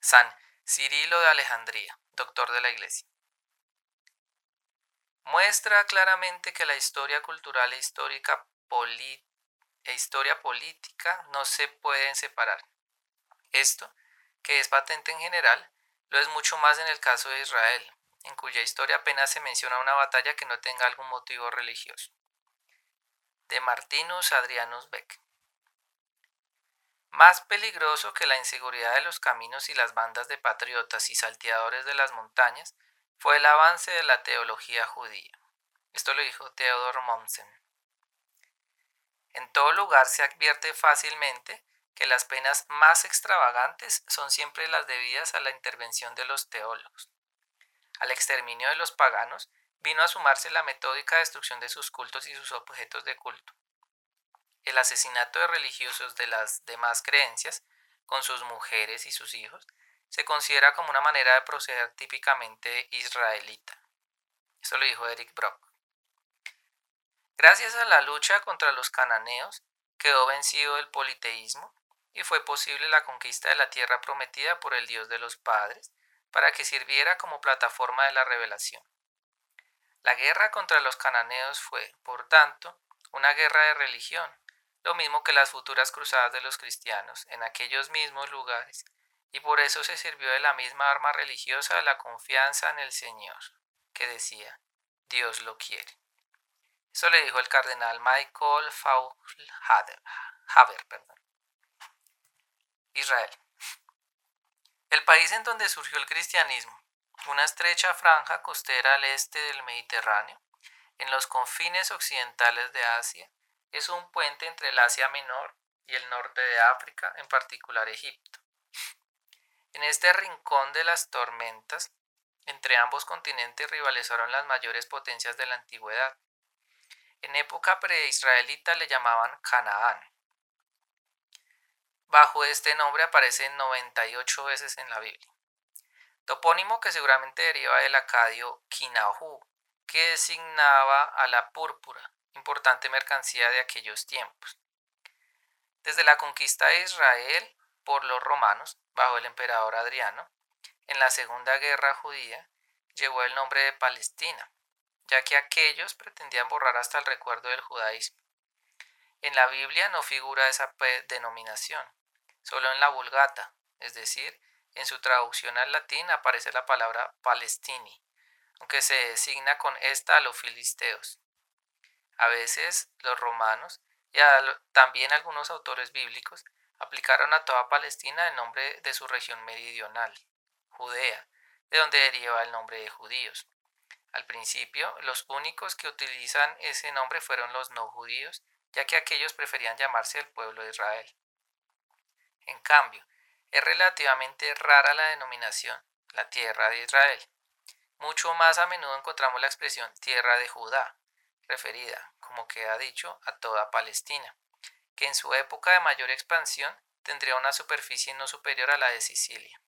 San Cirilo de Alejandría, doctor de la Iglesia. Muestra claramente que la historia cultural e histórica e historia política no se pueden separar. Esto que es patente en general, lo es mucho más en el caso de Israel, en cuya historia apenas se menciona una batalla que no tenga algún motivo religioso. De Martinus Adrianus Beck. Más peligroso que la inseguridad de los caminos y las bandas de patriotas y salteadores de las montañas fue el avance de la teología judía. Esto lo dijo Theodor Mommsen. En todo lugar se advierte fácilmente que las penas más extravagantes son siempre las debidas a la intervención de los teólogos. Al exterminio de los paganos vino a sumarse la metódica destrucción de sus cultos y sus objetos de culto. El asesinato de religiosos de las demás creencias, con sus mujeres y sus hijos, se considera como una manera de proceder típicamente israelita. Eso lo dijo Eric Brock. Gracias a la lucha contra los cananeos, quedó vencido el politeísmo y fue posible la conquista de la tierra prometida por el Dios de los padres, para que sirviera como plataforma de la revelación. La guerra contra los cananeos fue, por tanto, una guerra de religión, lo mismo que las futuras cruzadas de los cristianos en aquellos mismos lugares, y por eso se sirvió de la misma arma religiosa de la confianza en el Señor, que decía, Dios lo quiere. Eso le dijo el cardenal Michael Faulhaber. Israel. El país en donde surgió el cristianismo, una estrecha franja costera al este del Mediterráneo, en los confines occidentales de Asia, es un puente entre el Asia Menor y el norte de África, en particular Egipto. En este rincón de las tormentas, entre ambos continentes rivalizaron las mayores potencias de la antigüedad. En época preisraelita le llamaban Canaán, Bajo este nombre aparece 98 veces en la Biblia. Topónimo que seguramente deriva del acadio Kinahu, que designaba a la púrpura, importante mercancía de aquellos tiempos. Desde la conquista de Israel por los romanos, bajo el emperador Adriano, en la Segunda Guerra Judía, llevó el nombre de Palestina, ya que aquellos pretendían borrar hasta el recuerdo del judaísmo. En la Biblia no figura esa denominación, Solo en la Vulgata, es decir, en su traducción al latín aparece la palabra Palestini, aunque se designa con esta a los filisteos. A veces los romanos y también algunos autores bíblicos aplicaron a toda Palestina el nombre de su región meridional, Judea, de donde deriva el nombre de judíos, Al principio, los únicos que utilizan ese nombre fueron los no judíos, ya que aquellos preferían llamarse el pueblo de Israel. En cambio, es relativamente rara la denominación, la tierra de Israel. Mucho más a menudo encontramos la expresión tierra de Judá, referida, como queda dicho, a toda Palestina, que en su época de mayor expansión tendría una superficie no superior a la de Sicilia.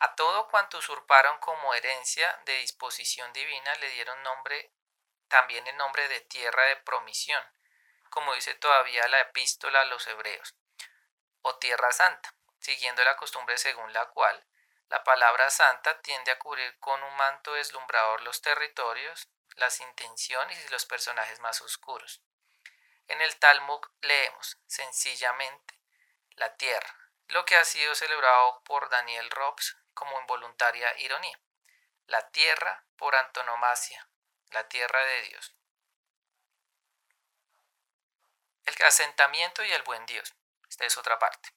A todo cuanto usurparon como herencia de disposición divina le dieron nombre también el nombre de tierra de promisión, como dice todavía la epístola a los hebreos, o tierra santa, siguiendo la costumbre según la cual la palabra santa tiende a cubrir con un manto deslumbrador los territorios, las intenciones y los personajes más oscuros. En el Talmud leemos sencillamente la tierra, lo que ha sido celebrado por Daniel Robs como involuntaria ironía. La tierra por antonomasia, la tierra de Dios. El asentamiento y el buen Dios. Esta es otra parte.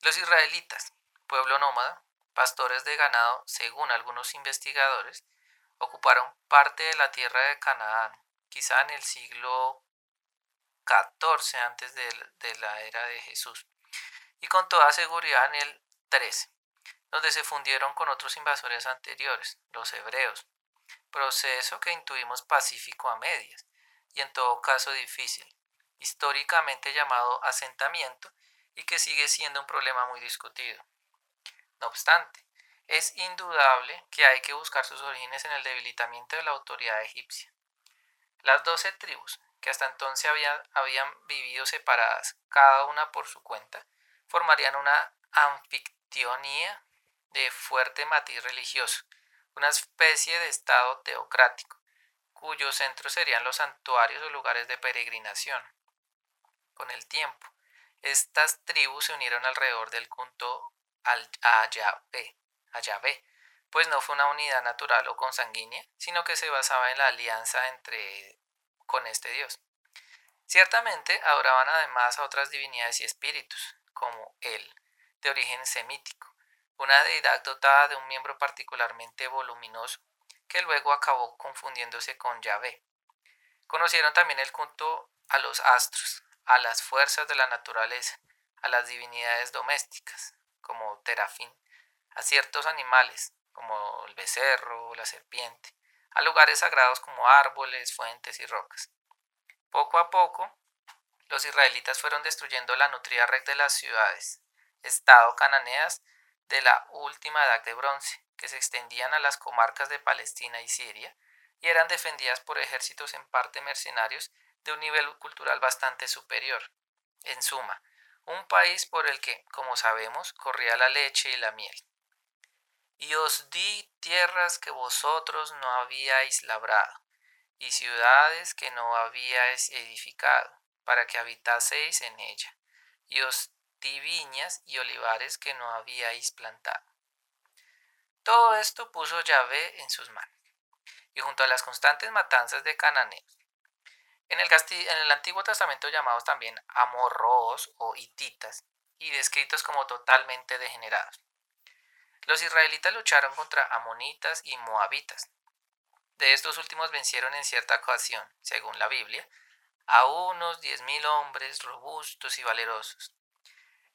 Los israelitas, pueblo nómada, pastores de ganado, según algunos investigadores, ocuparon parte de la tierra de Canaán, quizá en el siglo XIV antes de, la era de Jesús, y con toda seguridad en el XIII, donde se fundieron con otros invasores anteriores, los hebreos, proceso que intuimos pacífico a medias, y en todo caso difícil, históricamente llamado asentamiento, y que sigue siendo un problema muy discutido. No obstante, es indudable que hay que buscar sus orígenes en el debilitamiento de la autoridad egipcia. Las doce tribus, que hasta entonces habían, vivido separadas, cada una por su cuenta, formarían una anfictionía de fuerte matiz religioso, una especie de estado teocrático, cuyos centros serían los santuarios o lugares de peregrinación. Con el tiempo, estas tribus se unieron alrededor del culto a Yahvé, a Yahvé, pues no fue una unidad natural o consanguínea, sino que se basaba en la alianza entre con este dios. Ciertamente adoraban además a otras divinidades y espíritus, como él, de origen semítico, una deidad dotada de un miembro particularmente voluminoso, que luego acabó confundiéndose con Yahvé. Conocieron también el culto a los astros, a las fuerzas de la naturaleza, a las divinidades domésticas, como Terafín, a ciertos animales, como el becerro la serpiente, a lugares sagrados como árboles, fuentes y rocas. Poco a poco, los israelitas fueron destruyendo la nutrida red de las ciudades, estado cananeas de la última edad de bronce, que se extendían a las comarcas de Palestina y Siria, y eran defendidas por ejércitos en parte mercenarios de un nivel cultural bastante superior. En suma, un país por el que, como sabemos, corría la leche y la miel y os di tierras que vosotros no habíais labrado, y ciudades que no habíais edificado, para que habitaseis en ella, y os di viñas y olivares que no habíais plantado. Todo esto puso Yahvé en sus manos, y junto a las constantes matanzas de cananeos, en el, en el Antiguo Testamento llamados también amorroos o hititas, y descritos como totalmente degenerados. Los israelitas lucharon contra amonitas y moabitas. De estos últimos vencieron en cierta ocasión, según la Biblia, a unos diez mil hombres robustos y valerosos.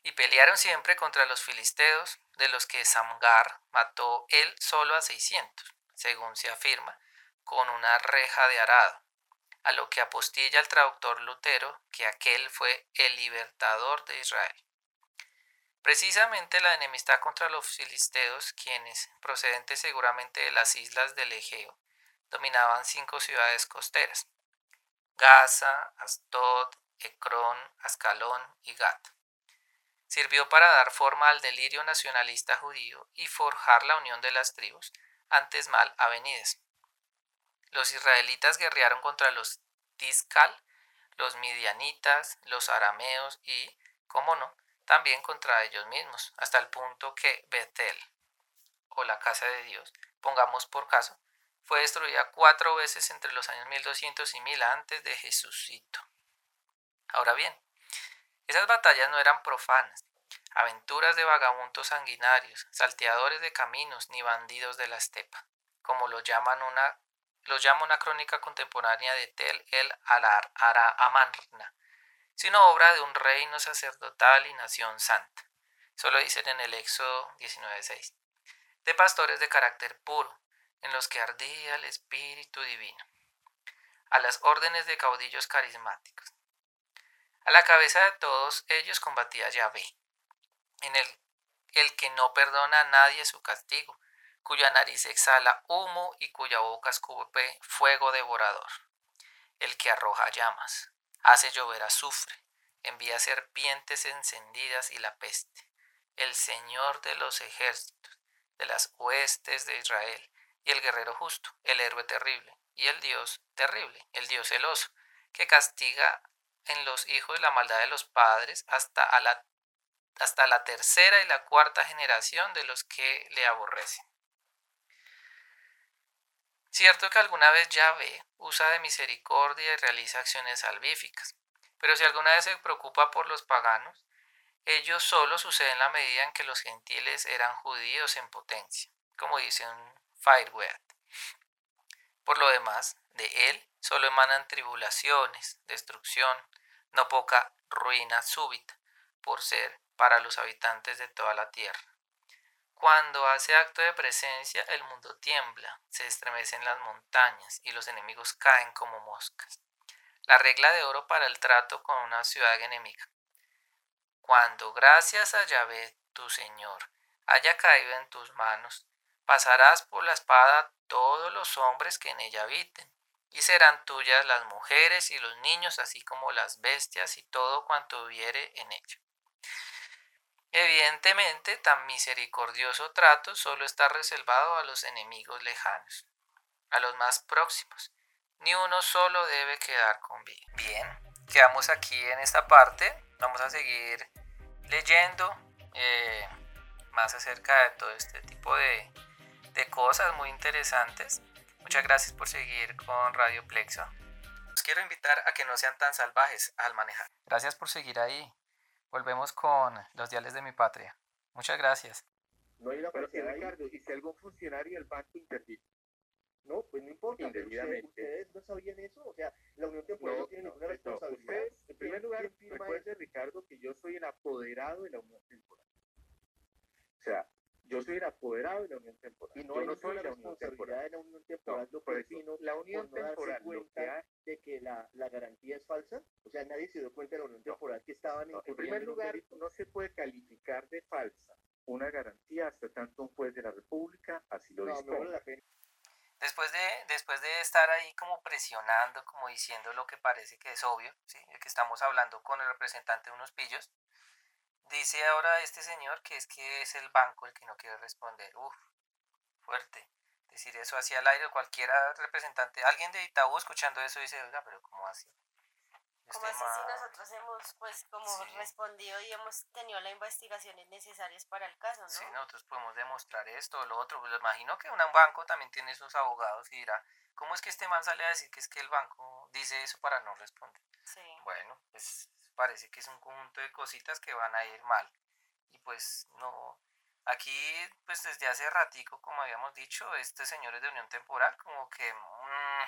Y pelearon siempre contra los filisteos, de los que Samgar mató él solo a seiscientos, según se afirma, con una reja de arado, a lo que apostilla el traductor Lutero que aquel fue el libertador de Israel. Precisamente la enemistad contra los filisteos, quienes, procedentes seguramente de las islas del Egeo, dominaban cinco ciudades costeras: Gaza, Asdod, Ecrón, Ascalón y Gat. Sirvió para dar forma al delirio nacionalista judío y forjar la unión de las tribus, antes mal avenidas. Los israelitas guerrearon contra los Tiscal, los midianitas, los arameos y, como no, también contra ellos mismos, hasta el punto que Betel, o la casa de Dios, pongamos por caso, fue destruida cuatro veces entre los años 1200 y 1000 antes de Jesucito. Ahora bien, esas batallas no eran profanas, aventuras de vagabundos sanguinarios, salteadores de caminos ni bandidos de la estepa. como lo llaman una lo llama una crónica contemporánea de Tel el sino obra de un reino sacerdotal y nación santa. Solo dicen en el Éxodo 19.6. De pastores de carácter puro, en los que ardía el Espíritu Divino. A las órdenes de caudillos carismáticos. A la cabeza de todos ellos combatía Yahvé, en el que no perdona a nadie su castigo, cuya nariz exhala humo y cuya boca escupe fuego devorador, el que arroja llamas, hace llover azufre, envía serpientes encendidas y la peste, el Señor de los ejércitos, de las huestes de Israel, y el guerrero justo, el héroe terrible, y el Dios terrible, el Dios celoso, que castiga en los hijos la maldad de los padres hasta, a la, hasta la tercera y la cuarta generación de los que le aborrecen. Cierto que alguna vez Yahvé usa de misericordia y realiza acciones salvíficas, pero si alguna vez se preocupa por los paganos, ello solo sucede en la medida en que los gentiles eran judíos en potencia, como dice un Fireware. Por lo demás, de él solo emanan tribulaciones, destrucción, no poca ruina súbita, por ser para los habitantes de toda la tierra. Cuando hace acto de presencia, el mundo tiembla, se estremecen las montañas y los enemigos caen como moscas. La regla de oro para el trato con una ciudad enemiga. Cuando gracias a Yahvé, tu Señor, haya caído en tus manos, pasarás por la espada todos los hombres que en ella habiten, y serán tuyas las mujeres y los niños, así como las bestias y todo cuanto hubiere en ella. Evidentemente, tan misericordioso trato solo está reservado a los enemigos lejanos, a los más próximos. Ni uno solo debe quedar con vida. Bien, quedamos aquí en esta parte. Vamos a seguir leyendo eh, más acerca de todo este tipo de, cosas muy interesantes. Muchas gracias por seguir con Radio Plexo. Los quiero invitar a que no sean tan salvajes al manejar. Gracias por seguir ahí. Volvemos con los diales de mi patria. Muchas gracias. No hay una Pero si Ricardo, y si algún funcionario del banco intervino. No, pues no importa. Indebidamente. ¿Ustedes no sabían eso? O sea, la Unión Temporal no, no tiene ninguna responsabilidad. Ustedes, en primer lugar, recuerde, Ricardo, que yo soy el apoderado de la Unión Temporal. O sea, yo soy el apoderado de la Unión Temporal. Y no, yo no soy la responsabilidad de la Unión Temporal. No, lo por que vino la Unión por no darse Temporal, lo cuenta que ha- de que la, la garantía es falsa. O sea, nadie se dio cuenta de la Unión Temporal que estaban No, en primer en un lugar, no se puede calificar de falsa una garantía hasta tanto un juez de la República así lo disponga. vale. Después de, después de estar ahí como presionando, como diciendo lo que parece que es obvio, ¿sí? que estamos hablando con el representante de unos pillos, dice ahora este señor que es que es el banco el que no quiere responder. Uf, fuerte. Decir eso hacia el aire, cualquiera representante, alguien de Itaú escuchando eso dice, oiga, pero ¿cómo así? Como así si nosotros hemos pues como Sí. respondido y hemos tenido las investigaciones necesarias para el caso, ¿no? Sí, nosotros podemos demostrar esto o lo otro. Pues imagino que un banco también tiene sus abogados y dirá, ¿cómo es que este man sale a decir que es que el banco dice eso para no responder? Sí. Bueno, pues parece que es un conjunto de cositas que van a ir mal. Y pues no, aquí pues desde hace ratico, como habíamos dicho, este señor es de unión temporal, como que, mm,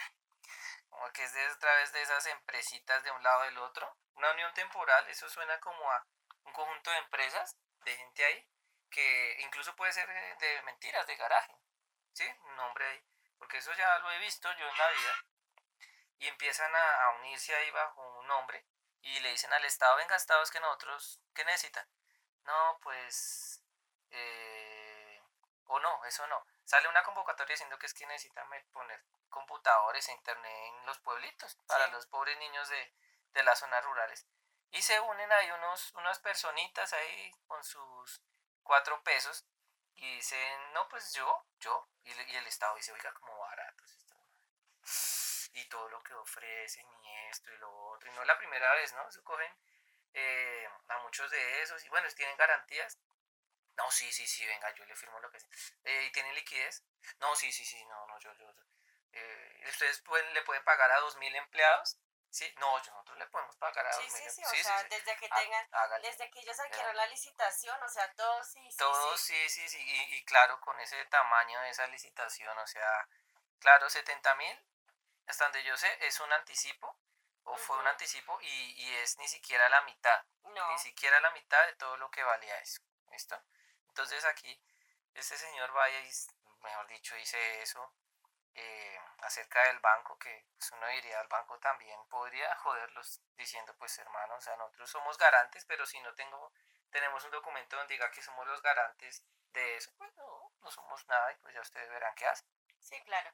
como que es de, a través de esas empresitas de un lado del otro. Una unión temporal, eso suena como a un conjunto de empresas, de gente ahí, que incluso puede ser de, de mentiras, de garaje, ¿sí? Un nombre ahí, porque eso ya lo he visto yo en la vida, y empiezan a unirse ahí bajo un nombre, y le dicen al Estado, venga Estado, es que nosotros, ¿qué necesitan? No, pues, eh, o no, eso no. Sale una convocatoria diciendo que es que necesitan poner computadores e internet en los pueblitos para Sí. los pobres niños de, de las zonas rurales. Y se unen ahí unos, unas personitas ahí con sus cuatro pesos y dicen, no, pues yo, yo. Y, el Estado dice, oiga, como baratos. estos". Y todo lo que ofrecen y esto y lo otro. Y no es la primera vez, ¿no? Se cogen eh, a muchos de esos y bueno, tienen garantías. No, sí, sí, sí, venga, yo le firmo lo que sea. Eh, ¿Y tienen liquidez? No, sí, sí, sí, no, no, yo, yo. eh, ¿Ustedes pueden, le pueden pagar a 2.000 empleados? Sí, no, nosotros le podemos pagar a Sí, sí, sí, o sea, desde que tengan, hágale. desde que ellos adquieran la licitación, o sea, todos sí, sí, Todos, sí. sí, sí, sí, y, y claro, con ese tamaño de esa licitación, o sea, claro, 70 mil, hasta donde yo sé, es un anticipo, o fue un anticipo, y, y es ni siquiera la mitad, No. ni siquiera la mitad de todo lo que valía eso, ¿listo? Entonces aquí, este señor vaya y, mejor dicho, dice eso eh, acerca del banco, que pues, uno diría al banco también podría joderlos diciendo, pues hermano, o sea, nosotros somos garantes, pero si no tengo, tenemos un documento donde diga que somos los garantes de eso, pues no, no somos nada y pues ya ustedes verán qué hacen. Sí, claro.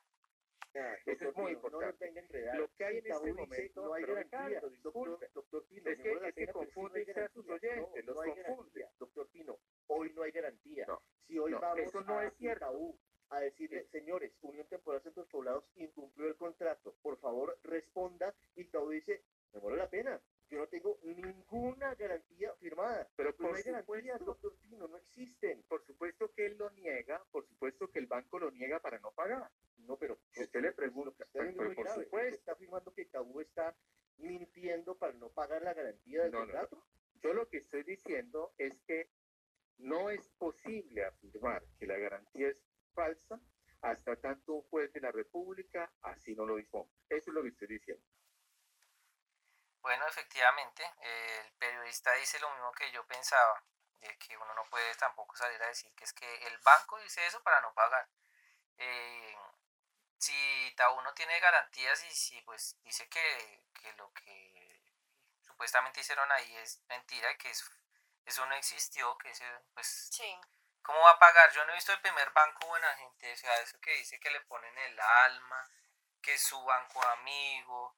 Eso es muy importante. Lo que hay en este momento, no hay garantía. Doctor, doctor Pino, es que, es que confunde a sus oyentes, los confunde. Doctor Pino, hoy no hay garantía. No, si hoy no, vamos eso no a es cierto. A decirle, señores, Unión Temporal Centros Poblados incumplió el contrato, por favor responda, y Itaú dice, me vale la pena, yo no tengo ninguna garantía firmada. Pero Pues no por hay garantías, doctor Pino, no existen. por supuesto que él lo niega, por supuesto que el banco lo niega para no pagar. No, pero Si usted le pregunta, pues, muy por grave. supuesto. Usted está afirmando que Itaú está mintiendo para no pagar la garantía del No, no, no. contrato. Yo lo que estoy diciendo es que no es posible afirmar que la garantía es falsa hasta tanto un juez de la República así no lo disponga. Eso es lo que estoy diciendo. Bueno, efectivamente, eh, el periodista dice lo mismo que yo pensaba, de que uno no puede tampoco salir a decir que es que el banco dice eso para no pagar. Eh, si Itaú no tiene garantías y si pues dice que, que lo que supuestamente hicieron ahí es mentira y que es- eso no existió, que ese, pues Sí. ¿Cómo va a pagar? Yo no he visto el primer banco buena gente, o sea, eso que dice que le ponen el alma, que es su banco amigo,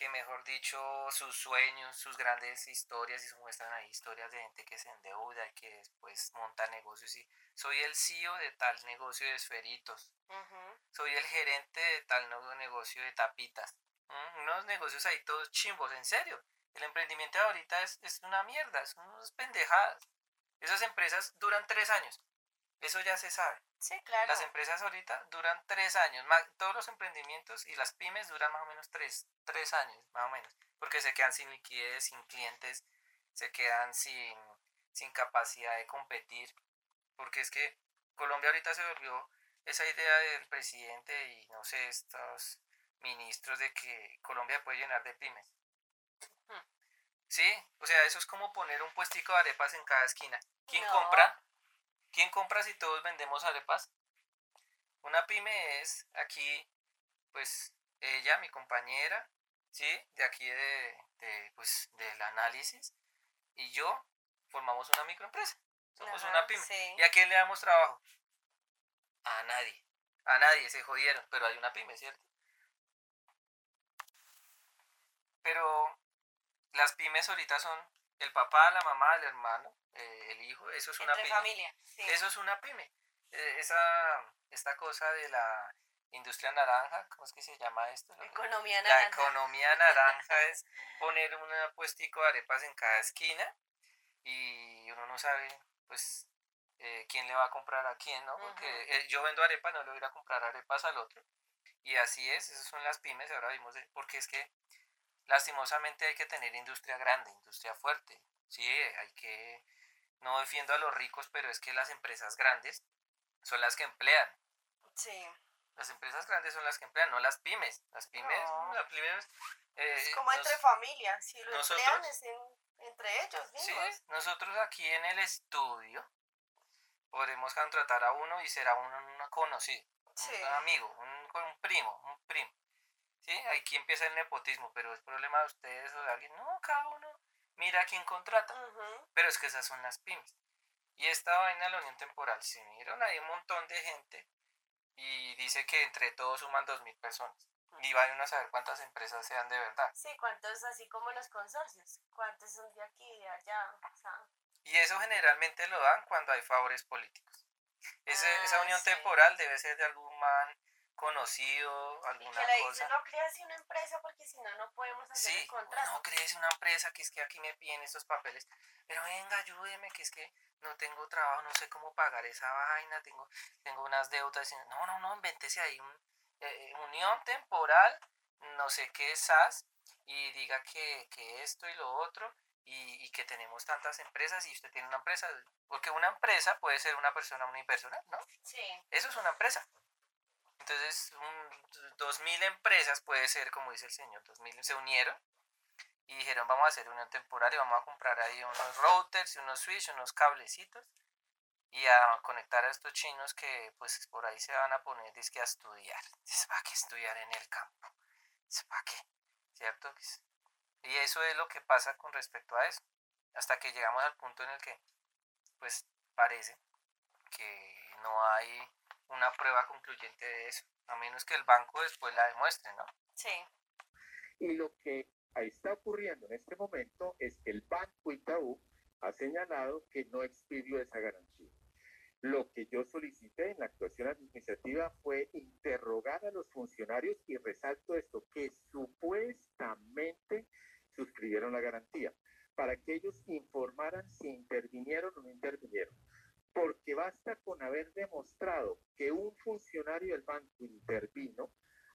que mejor dicho, sus sueños, sus grandes historias, y se muestran ahí historias de gente que se endeuda y que después monta negocios y soy el CEO de tal negocio de esferitos, soy el gerente de tal nuevo negocio de tapitas. Mm, Unos negocios ahí todos chimbos, en serio. El emprendimiento de ahorita es, es una mierda, son unas pendejadas. Esas empresas duran tres años. Eso ya se sabe. Sí, claro. Las empresas ahorita duran tres años. Todos los emprendimientos y las pymes duran más o menos tres, tres años, más o menos. Porque se quedan sin liquidez, sin clientes, se quedan sin, sin capacidad de competir. Porque es que Colombia ahorita se volvió esa idea del presidente y no sé, estos ministros de que Colombia puede llenar de pymes. Hmm. Sí, o sea, eso es como poner un puestico de arepas en cada esquina. ¿Quién No. compra? ¿Quién compra si todos vendemos arepas? Una pyme es aquí, pues, ella, mi compañera, ¿sí? De aquí de, de, pues, del análisis. Y yo formamos una microempresa. Somos Ajá, una pyme. sí. ¿Y a quién le damos trabajo? A nadie. A nadie, se jodieron. Pero hay una pyme, ¿cierto? Pero las pymes ahorita son el papá, la mamá, el hermano, eh, el hijo. Eso es una Entre pyme. familia, sí. Eso es una pyme. Eh, esa, esta cosa de la industria naranja, ¿cómo es que se llama esto? Economía La naranja. economía naranja es poner un puestico de arepas en cada esquina y uno no sabe, pues, eh, quién le va a comprar a quién, ¿no? Porque yo vendo arepas, no le voy a ir a comprar arepas al otro. Y así es, esas son las pymes, ahora vimos, de- porque es que lastimosamente hay que tener industria grande, industria fuerte. Sí, hay que, no defiendo a los ricos, pero es que las empresas grandes son las que emplean. Sí. Las empresas grandes son las que emplean, no las pymes. Las pymes, No. las pymes eh, Es como entre familias. Si lo nosotros- emplean es en- entre ellos Sí, mismos. nosotros aquí en el estudio podremos contratar a uno y será uno un conocido, Sí. un amigo, un, un primo, un primo. ¿Sí? Aquí empieza el nepotismo, pero es problema de ustedes o de alguien. No, cada uno mira a quién contrata. Pero es que esas son las pymes. Y esta vaina de la unión temporal, si miran, hay un montón de gente y dice que entre todos suman 2.000 personas. Y vayan a saber cuántas empresas sean de verdad. Sí, cuántos, así como los consorcios. ¿Cuántos son de aquí, de allá? O sea, Y eso generalmente lo dan cuando hay favores políticos. Ese- Ah, esa unión sí. temporal debe ser de algún man conocido, y alguna que le cosa. no creas una empresa porque si no, no podemos hacer Sí, el contrato. no crees una empresa que es que aquí me piden estos papeles, pero venga, ayúdeme, que es que no tengo trabajo, no sé cómo pagar esa vaina, tengo, tengo unas deudas. y- No, no, no, invéntese ahí un, eh, unión temporal, no sé qué es SAS, y diga que, que esto y lo otro y, y que tenemos tantas empresas y usted tiene una empresa, porque una empresa puede ser una persona unipersonal, ¿no? Sí. Eso es una empresa. Entonces, un, 2.000 empresas puede ser, como dice el señor, 2.000 se unieron y dijeron, vamos a hacer unión temporal y vamos a comprar ahí unos routers, y unos switches, unos cablecitos y a conectar a estos chinos que pues por ahí se van a poner dizque a estudiar. Dice, ¿para qué estudiar en el campo? Dice, ¿para qué? ¿Cierto? Y eso es lo que pasa con respecto a eso. Hasta que llegamos al punto en el que pues parece que no hay una prueba concluyente de eso, a menos que el banco después la demuestre, ¿no? Sí. Y lo que ahí está ocurriendo en este momento es que el Banco Itaú ha señalado que no expidió esa garantía. Lo que yo solicité en la actuación administrativa fue interrogar a los funcionarios y resalto esto, que supuestamente suscribieron la garantía, para que ellos informaran si intervinieron o no intervinieron. Porque basta con haber demostrado que un funcionario del banco intervino,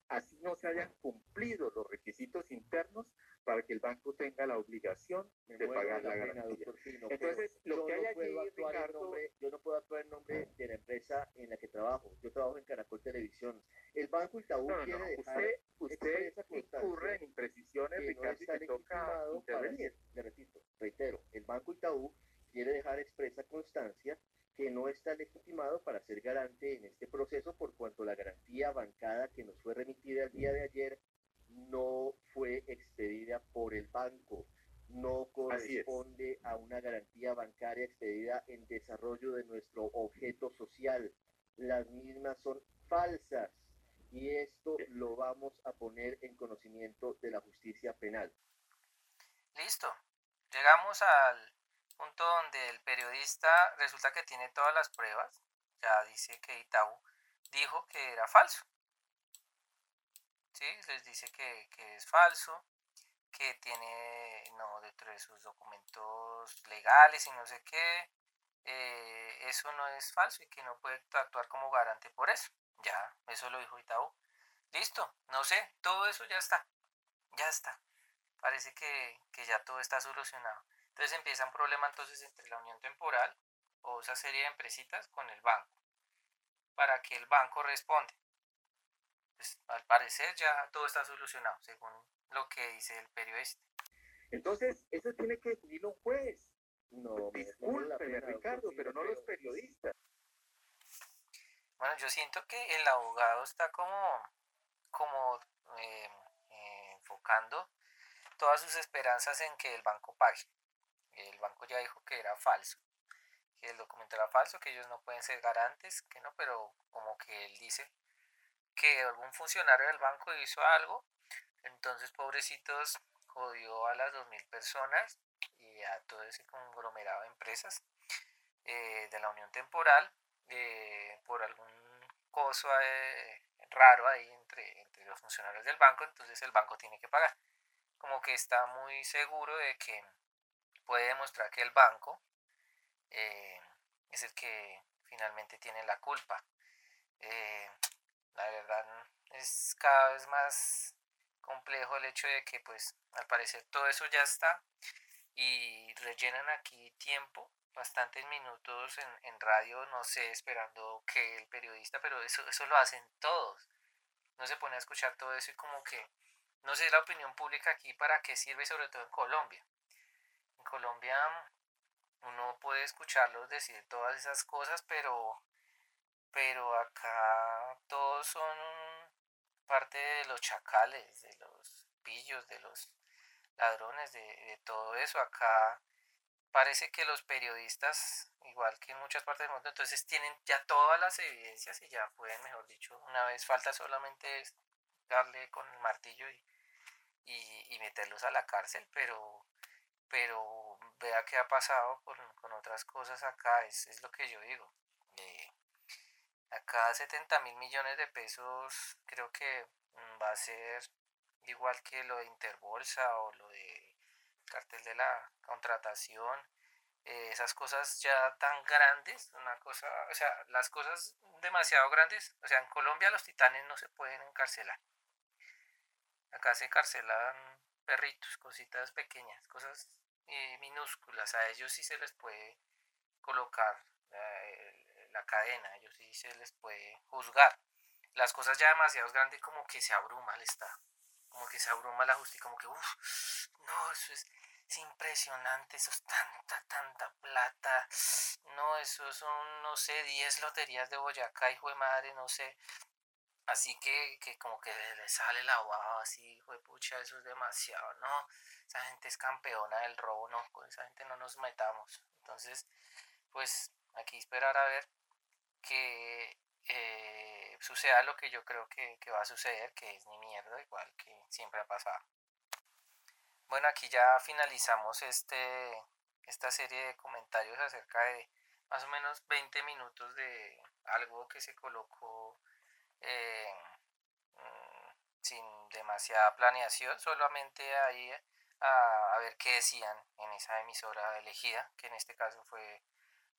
así no se hayan cumplido los requisitos internos para que el banco tenga la obligación de pagar la garantía. Entonces, lo que hay allí, Ricardo, yo no puedo actuar en nombre de la empresa en la que trabajo. Yo trabajo en Caracol Televisión. El Banco Itaú no, no, quiere no, dejar usted, usted incurre en imprecisiones, que no Ricardo, y te toca intervenir. le repito, reitero, el Banco Itaú quiere dejar expresa constancia que no está legitimado para ser garante en este proceso por cuanto la garantía bancada que nos fue remitida el día de ayer no fue expedida por el banco, no corresponde a una garantía bancaria expedida en desarrollo de nuestro objeto social. Las mismas son falsas y esto lo vamos a poner en conocimiento de la justicia penal. Listo. Llegamos al punto donde el periodista resulta que tiene todas las pruebas. Ya dice que Itaú dijo que era falso. ¿Sí? Les dice que, que es falso, que tiene, no, dentro de sus documentos legales y no sé qué, eh, eso no es falso y que no puede actuar como garante por eso. Ya, eso lo dijo Itaú. Listo, no sé, todo eso ya está. Ya está parece que, que ya todo está solucionado. Entonces empieza un problema entonces entre la unión temporal o esa serie de empresitas con el banco para que el banco responde. Pues, al parecer ya todo está solucionado según lo que dice el periodista. Entonces, eso tiene que definirlo un juez. No, Discúlpeme, Ricardo, pero no los periodistas. Bueno, yo siento que el abogado está como, como eh, eh, enfocando todas sus esperanzas en que el banco pague. El banco ya dijo que era falso, que el documento era falso, que ellos no pueden ser garantes, que no, pero como que él dice que algún funcionario del banco hizo algo, entonces pobrecitos jodió a las 2.000 personas y a todo ese conglomerado de empresas eh, de la unión temporal eh, por algún coso eh, raro ahí entre, entre los funcionarios del banco, entonces el banco tiene que pagar. Como que está muy seguro de que puede demostrar que el banco eh, es el que finalmente tiene la culpa. Eh, la verdad es cada vez más complejo el hecho de que pues al parecer todo eso ya está y rellenan aquí tiempo bastantes minutos en, en radio, no sé, esperando que el periodista, pero eso, eso lo hacen todos. No se pone a escuchar todo eso y como que, no sé, la opinión pública aquí para qué sirve, sobre todo en Colombia. Colombia uno puede escucharlos decir todas esas cosas, pero, pero acá todos son parte de los chacales, de los pillos, de los ladrones, de, todo eso. Acá parece que los periodistas, igual que en muchas partes del mundo, entonces tienen ya todas las evidencias y ya pueden, mejor dicho, una vez falta solamente darle con el martillo y, y, y meterlos a la cárcel, pero, pero vea qué ha pasado con, con otras cosas acá, es, es lo que yo digo. Eh, acá 70 mil millones de pesos creo que mm, va a ser igual que lo de Interbolsa o lo de cartel de la contratación, eh, esas cosas ya tan grandes, una cosa, o sea, las cosas demasiado grandes, o sea, en Colombia los titanes no se pueden encarcelar. Acá se encarcelan perritos, cositas pequeñas, cosas eh, minúsculas. A ellos sí se les puede colocar eh, la cadena, a ellos sí se les puede juzgar. Las cosas ya demasiado grandes como que se abruma el Estado, como que se abruma la justicia, como que, uff, no, eso es, es impresionante, eso es tanta, tanta plata. No, eso son, no sé, 10 loterías de Boyacá, hijo de madre, no sé. Así que, que como que le sale la baba así, de pucha, eso es demasiado, no. Esa gente es campeona del robo, no, con esa gente no nos metamos. Entonces, pues aquí esperar a ver que eh, suceda lo que yo creo que, que va a suceder, que es ni mierda, igual que siempre ha pasado. Bueno, aquí ya finalizamos este, esta serie de comentarios acerca de más o menos 20 minutos de algo que se colocó eh, mm, sin demasiada planeación, solamente ahí a, a, ver qué decían en esa emisora elegida, que en este caso fue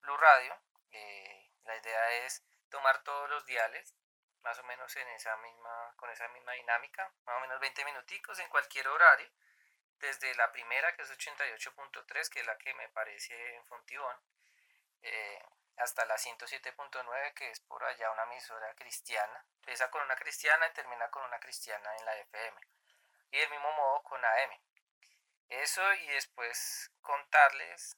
Blue Radio. Eh, la idea es tomar todos los diales, más o menos en esa misma, con esa misma dinámica, más o menos 20 minuticos en cualquier horario desde la primera que es 88.3 que es la que me parece en Fontibón eh, hasta la 107.9 que es por allá una emisora cristiana. Empieza con una cristiana y termina con una cristiana en la FM y del mismo modo con AM eso y después contarles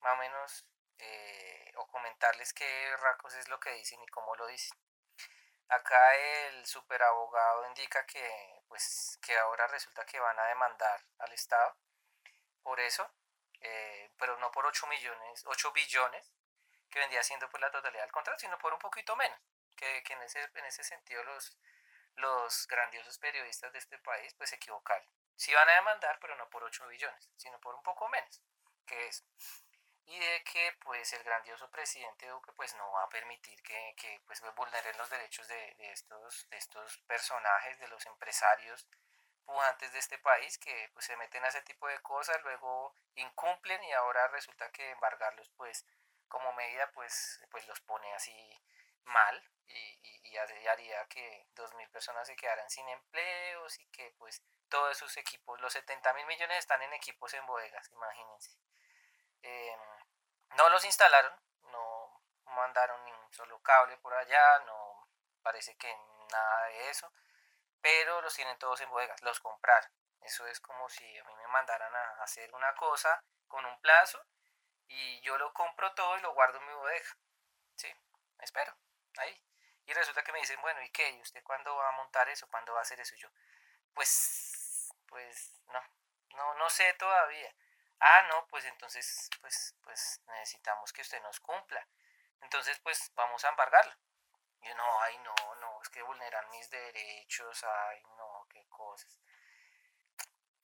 más o menos eh, o comentarles qué racos es lo que dicen y cómo lo dicen. Acá el superabogado indica que, pues, que ahora resulta que van a demandar al Estado por eso, eh, pero no por 8 millones, 8 billones, que vendría siendo pues la totalidad del contrato, sino por un poquito menos, que, que en, ese, en ese sentido los, los grandiosos periodistas de este país pues se equivocaron. Sí van a demandar, pero no por 8 billones, sino por un poco menos, que es y de que pues el grandioso presidente Duque pues no va a permitir que, que pues vulneren los derechos de, de, estos, de estos personajes, de los empresarios pujantes de este país que pues se meten a ese tipo de cosas, luego incumplen y ahora resulta que embargarlos pues como medida pues, pues los pone así mal y, y, haría que dos mil personas se quedaran sin empleos y que pues todos esos equipos, los 70 mil millones están en equipos en bodegas, imagínense. Eh, no los instalaron, no mandaron ni un solo cable por allá, no parece que nada de eso, pero los tienen todos en bodegas, los compraron. Eso es como si a mí me mandaran a hacer una cosa con un plazo y yo lo compro todo y lo guardo en mi bodega. ¿Sí? Espero. Ahí. Y resulta que me dicen, bueno, ¿y qué? ¿Y usted cuándo va a montar eso? ¿Cuándo va a hacer eso? Y yo, pues, pues no, no, no sé todavía. Ah, no, pues entonces, pues, pues necesitamos que usted nos cumpla. Entonces, pues vamos a embargarlo. Y yo, no, ay, no, no, es que vulneran mis derechos, ay, no, qué cosas.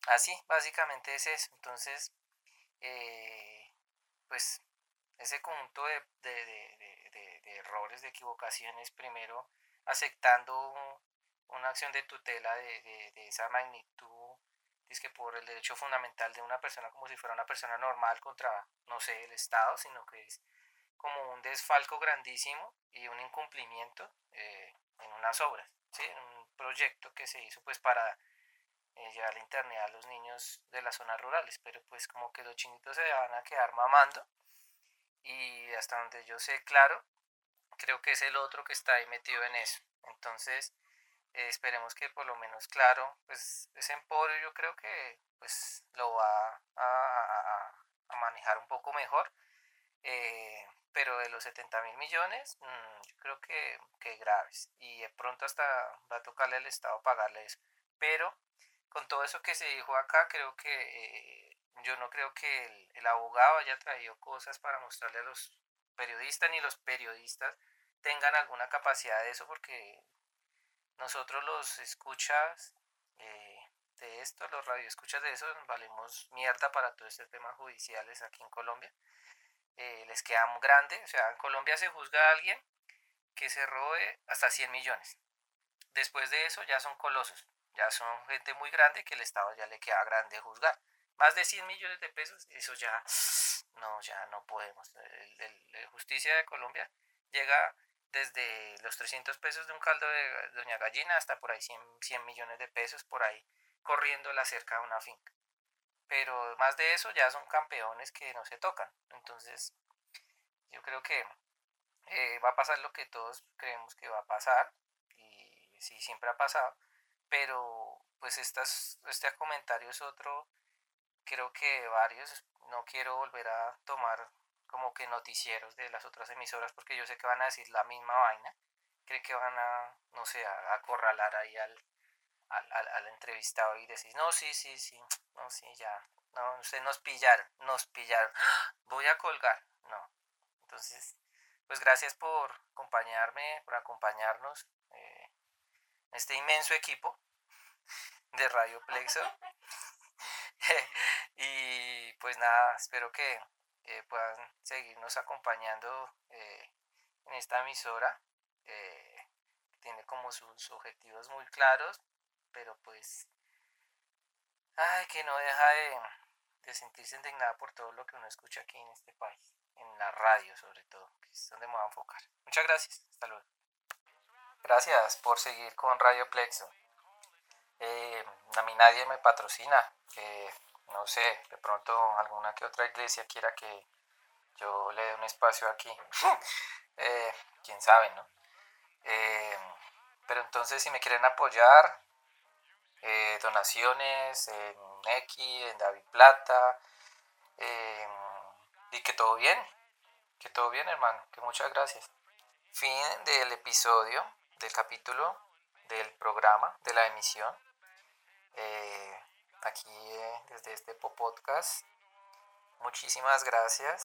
Así, básicamente es eso. Entonces, eh, pues, ese conjunto de, de, de, de, errores, de equivocaciones, primero aceptando una acción de tutela de, esa magnitud es que por el derecho fundamental de una persona como si fuera una persona normal contra, no sé, el Estado, sino que es como un desfalco grandísimo y un incumplimiento eh, en unas obras, ¿sí? en un proyecto que se hizo pues para eh, llevar la internet a los niños de las zonas rurales, pero pues como que los chinitos se van a quedar mamando y hasta donde yo sé claro, creo que es el otro que está ahí metido en eso. Entonces, eh, esperemos que por lo menos claro, pues ese emporio yo creo que pues lo va a, a, manejar un poco mejor. Eh, pero de los 70 mil millones, mmm, yo creo que, que, graves. Y de pronto hasta va a tocarle al Estado pagarle eso. Pero con todo eso que se dijo acá, creo que eh, yo no creo que el, el, abogado haya traído cosas para mostrarle a los periodistas, ni los periodistas tengan alguna capacidad de eso, porque nosotros los escuchas eh, de esto, los radioescuchas de eso, valemos mierda para todo este tema judiciales aquí en Colombia. Eh, les queda muy grande, o sea, en Colombia se juzga a alguien que se robe hasta 100 millones. Después de eso ya son colosos, ya son gente muy grande que el Estado ya le queda grande juzgar. Más de 100 millones de pesos, eso ya no, ya no podemos. La justicia de Colombia llega desde los 300 pesos de un caldo de Doña Gallina hasta por ahí 100, 100 millones de pesos por ahí corriendo la cerca de una finca. Pero más de eso ya son campeones que no se tocan. Entonces, yo creo que eh, va a pasar lo que todos creemos que va a pasar. Y sí, siempre ha pasado. Pero pues estas, este comentario es otro, creo que varios, no quiero volver a tomar como que noticieros de las otras emisoras porque yo sé que van a decir la misma vaina. Creo que van a, no sé, a acorralar ahí al, al, al, entrevistado y decir, no, sí, sí, sí, no, sí, ya, no, ustedes nos pillaron, nos pillaron, ¡Ah! voy a colgar, no. Entonces, pues gracias por acompañarme, por acompañarnos eh, este inmenso equipo de Radio Plexo. y pues nada, espero que eh, puedan seguirnos acompañando eh, en esta emisora. Eh, tiene como sus objetivos muy claros, pero pues, ay, que no deja de, de sentirse indignada por todo lo que uno escucha aquí en este país, en la radio sobre todo, que es donde me voy a enfocar. Muchas gracias, hasta luego. Gracias por seguir con Radio Plexo. Eh, a mí nadie me patrocina. No sé, de pronto alguna que otra iglesia quiera que yo le dé un espacio aquí. eh, Quién sabe, ¿no? Eh, pero entonces si me quieren apoyar, donaciones en X, en David Plata, y que todo bien, que todo bien hermano, que muchas gracias. Fin del episodio, del capítulo, del programa, de la emisión. Eh, aquí eh, desde este podcast. Muchísimas gracias.